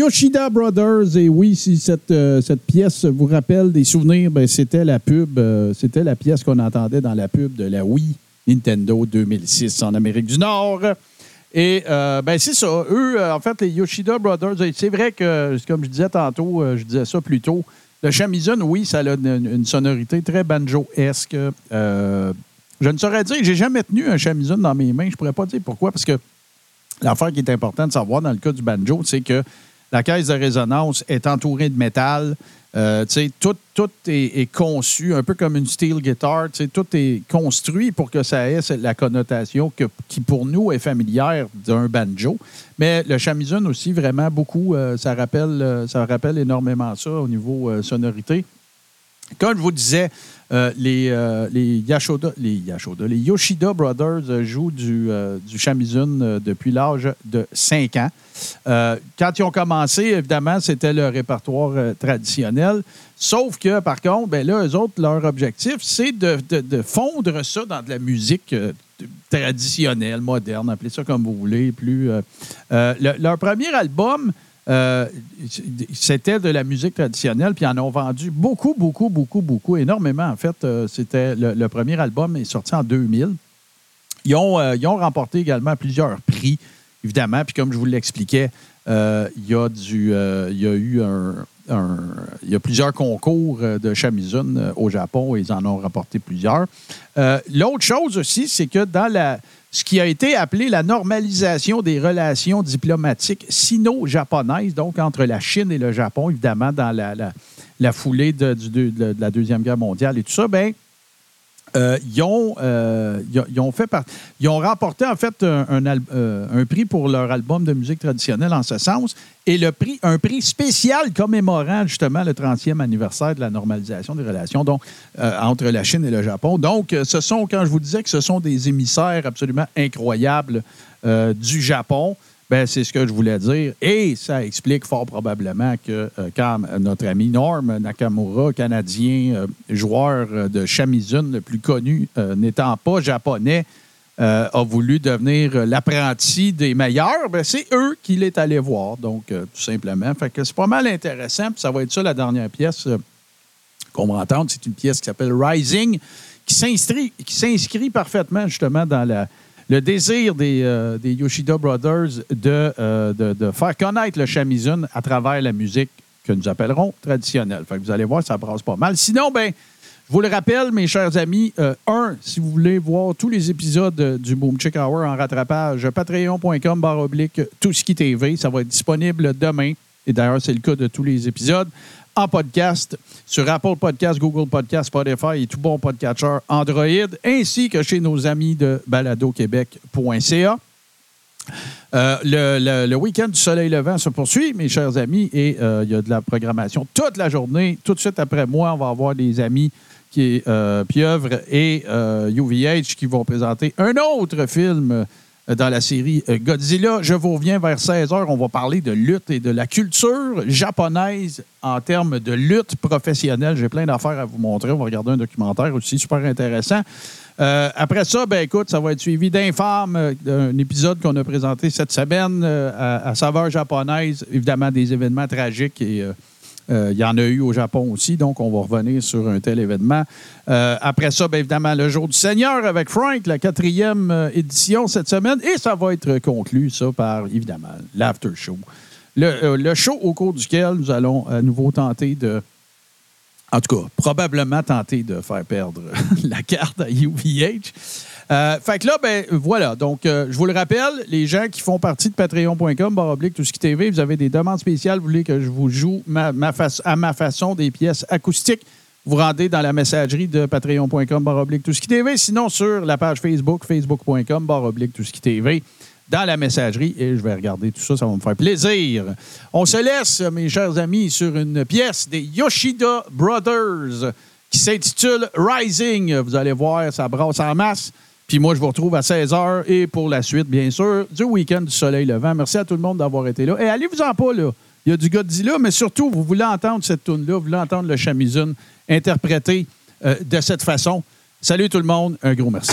Yoshida Brothers. Et oui, si cette, euh, cette pièce vous rappelle des souvenirs, ben, c'était la pub, euh, c'était la pièce qu'on entendait dans la pub de la Wii Nintendo 2006 en Amérique du Nord. Et euh, ben c'est ça. Eux, euh, en fait, les Yoshida Brothers, c'est vrai que, comme je disais tantôt, je disais ça plus tôt, le Shamisen, oui, ça a une, sonorité très banjo-esque. Je ne saurais dire, j'ai jamais tenu un Shamisen dans mes mains. Je pourrais pas dire pourquoi, parce que L'affaire qui est importante de savoir dans le cas du banjo, c'est que la caisse de résonance est entourée de métal. Euh, tout, tout est, conçu un peu comme une steel guitar. Tout est construit pour que ça ait la connotation que- qui, pour nous, est familière d'un banjo. Mais le shamisen aussi, vraiment beaucoup, euh, ça, rappelle, euh, ça rappelle énormément ça au niveau euh, sonorité. Comme je vous disais, euh, les, euh, les, Yashoda, les Yoshida Brothers euh, jouent du, euh, depuis l'âge de 5 ans. Quand ils ont commencé, évidemment, c'était le répertoire traditionnel. Sauf que, par contre, ben là, eux autres, leur objectif, c'est de, fondre ça dans de la musique traditionnelle, moderne, appelez ça comme vous voulez. Plus, le- leur premier album, euh, c'était de la musique traditionnelle, puis ils en ont vendu beaucoup, beaucoup, beaucoup, beaucoup, énormément. En fait, euh, c'était le, premier album est sorti en 2000. Ils ont, euh, ils ont remporté également plusieurs prix, évidemment. Puis comme je vous l'expliquais, il, y a du, il y a eu un, il y a plusieurs concours de Shamizun euh, au Japon et ils en ont remporté plusieurs. L'autre chose aussi, c'est que dans la, ce qui a été appelé la normalisation des relations diplomatiques sino-japonaises, donc entre la Chine et le Japon, évidemment, dans la, foulée de, la Deuxième Guerre mondiale et tout ça, ben euh, ils, ont, euh, ils ont- ils ont fait par- ils ont remporté en fait euh, un prix pour leur album de musique traditionnelle en ce sens et le prix, un prix spécial commémorant justement le 30e anniversaire de la normalisation des relations donc, entre la Chine et le Japon. Donc, ce sont, quand je vous disais que ce sont des émissaires absolument incroyables du Japon, ben, c'est ce que je voulais dire. Et ça explique fort probablement que euh, quand notre ami Norm Nakamura, canadien, euh, joueur euh, de Shamizun le plus connu, euh, n'étant pas japonais, euh, a voulu devenir euh, l'apprenti des meilleurs, ben, c'est eux qu'il est allé voir, donc euh, tout simplement. Fait que c'est pas mal intéressant. Puis ça va être ça la dernière pièce euh, qu'on va entendre. C'est une pièce qui s'appelle Rising, qui s'inscrit, qui s'inscrit parfaitement justement dans la, le désir des, euh, des Yoshida Brothers de, euh, faire connaître le shamizun à travers la musique que nous appellerons traditionnelle. Vous allez voir, ça brasse pas mal. Sinon, ben, je vous le rappelle, mes chers amis, euh, un, si vous voulez voir tous les épisodes du Boom Chick Hour en rattrapage, patreon.com barre oblique TV, ça va être disponible demain. Et d'ailleurs, c'est le cas de tous les épisodes en podcast sur Apple Podcast, Google Podcast, Spotify et tout bon podcatcher Android, ainsi que chez nos amis de baladoquebec.ca. Euh, le, week-end du soleil levant se poursuit, mes chers amis, et euh, il y a de la programmation toute la journée. Tout de suite après moi, on va avoir des amis qui est euh, Pieuvre et UVH qui vont présenter un autre film dans la série euh, Godzilla. Je vous reviens vers 16h. On va parler de lutte et de la culture japonaise en termes de lutte professionnelle. J'ai plein d'affaires à vous montrer. On va regarder un documentaire aussi super intéressant. Euh, après ça, ben écoute, ça va être suivi d'Infâme, euh, d'un épisode qu'on a présenté cette semaine euh, à, à saveur japonaise, évidemment des événements tragiques et euh, euh, il y en a eu au Japon aussi, donc on va revenir sur un tel événement. Euh, après ça, bien évidemment, le Jour du Seigneur avec Frank, la quatrième euh, édition cette semaine, et ça va être conclu, ça, par, évidemment, l'after show. Le, euh, le show au cours duquel nous allons à nouveau tenter de, en tout cas, probablement tenter de faire perdre [LAUGHS] la carte à UVH. Euh, fait que là, ben voilà. Donc, euh, je vous le rappelle, les gens qui font partie de patreon.com, barre oblique, tout ce qui TV, vous avez des demandes spéciales, vous voulez que je vous joue à ma façon des pièces acoustiques, vous rendez dans la messagerie de patreon.com, barre oblique, tout ce qui TV. Sinon, sur la page Facebook, facebook.com, barre oblique, tout ce qui TV dans la messagerie et je vais regarder tout ça, ça va me faire plaisir. On se laisse, mes chers amis, sur une pièce des Yoshida Brothers qui s'intitule Rising. Vous allez voir, ça brasse en masse. Puis moi, je vous retrouve à 16h et pour la suite, bien sûr, du week-end du soleil levant. Merci à tout le monde d'avoir été là. Et allez-vous-en pas, là. Il y a du Godzilla, mais surtout, vous voulez entendre cette tune-là, vous voulez entendre le Shamizun interprété euh, de cette façon. Salut tout le monde, un gros merci.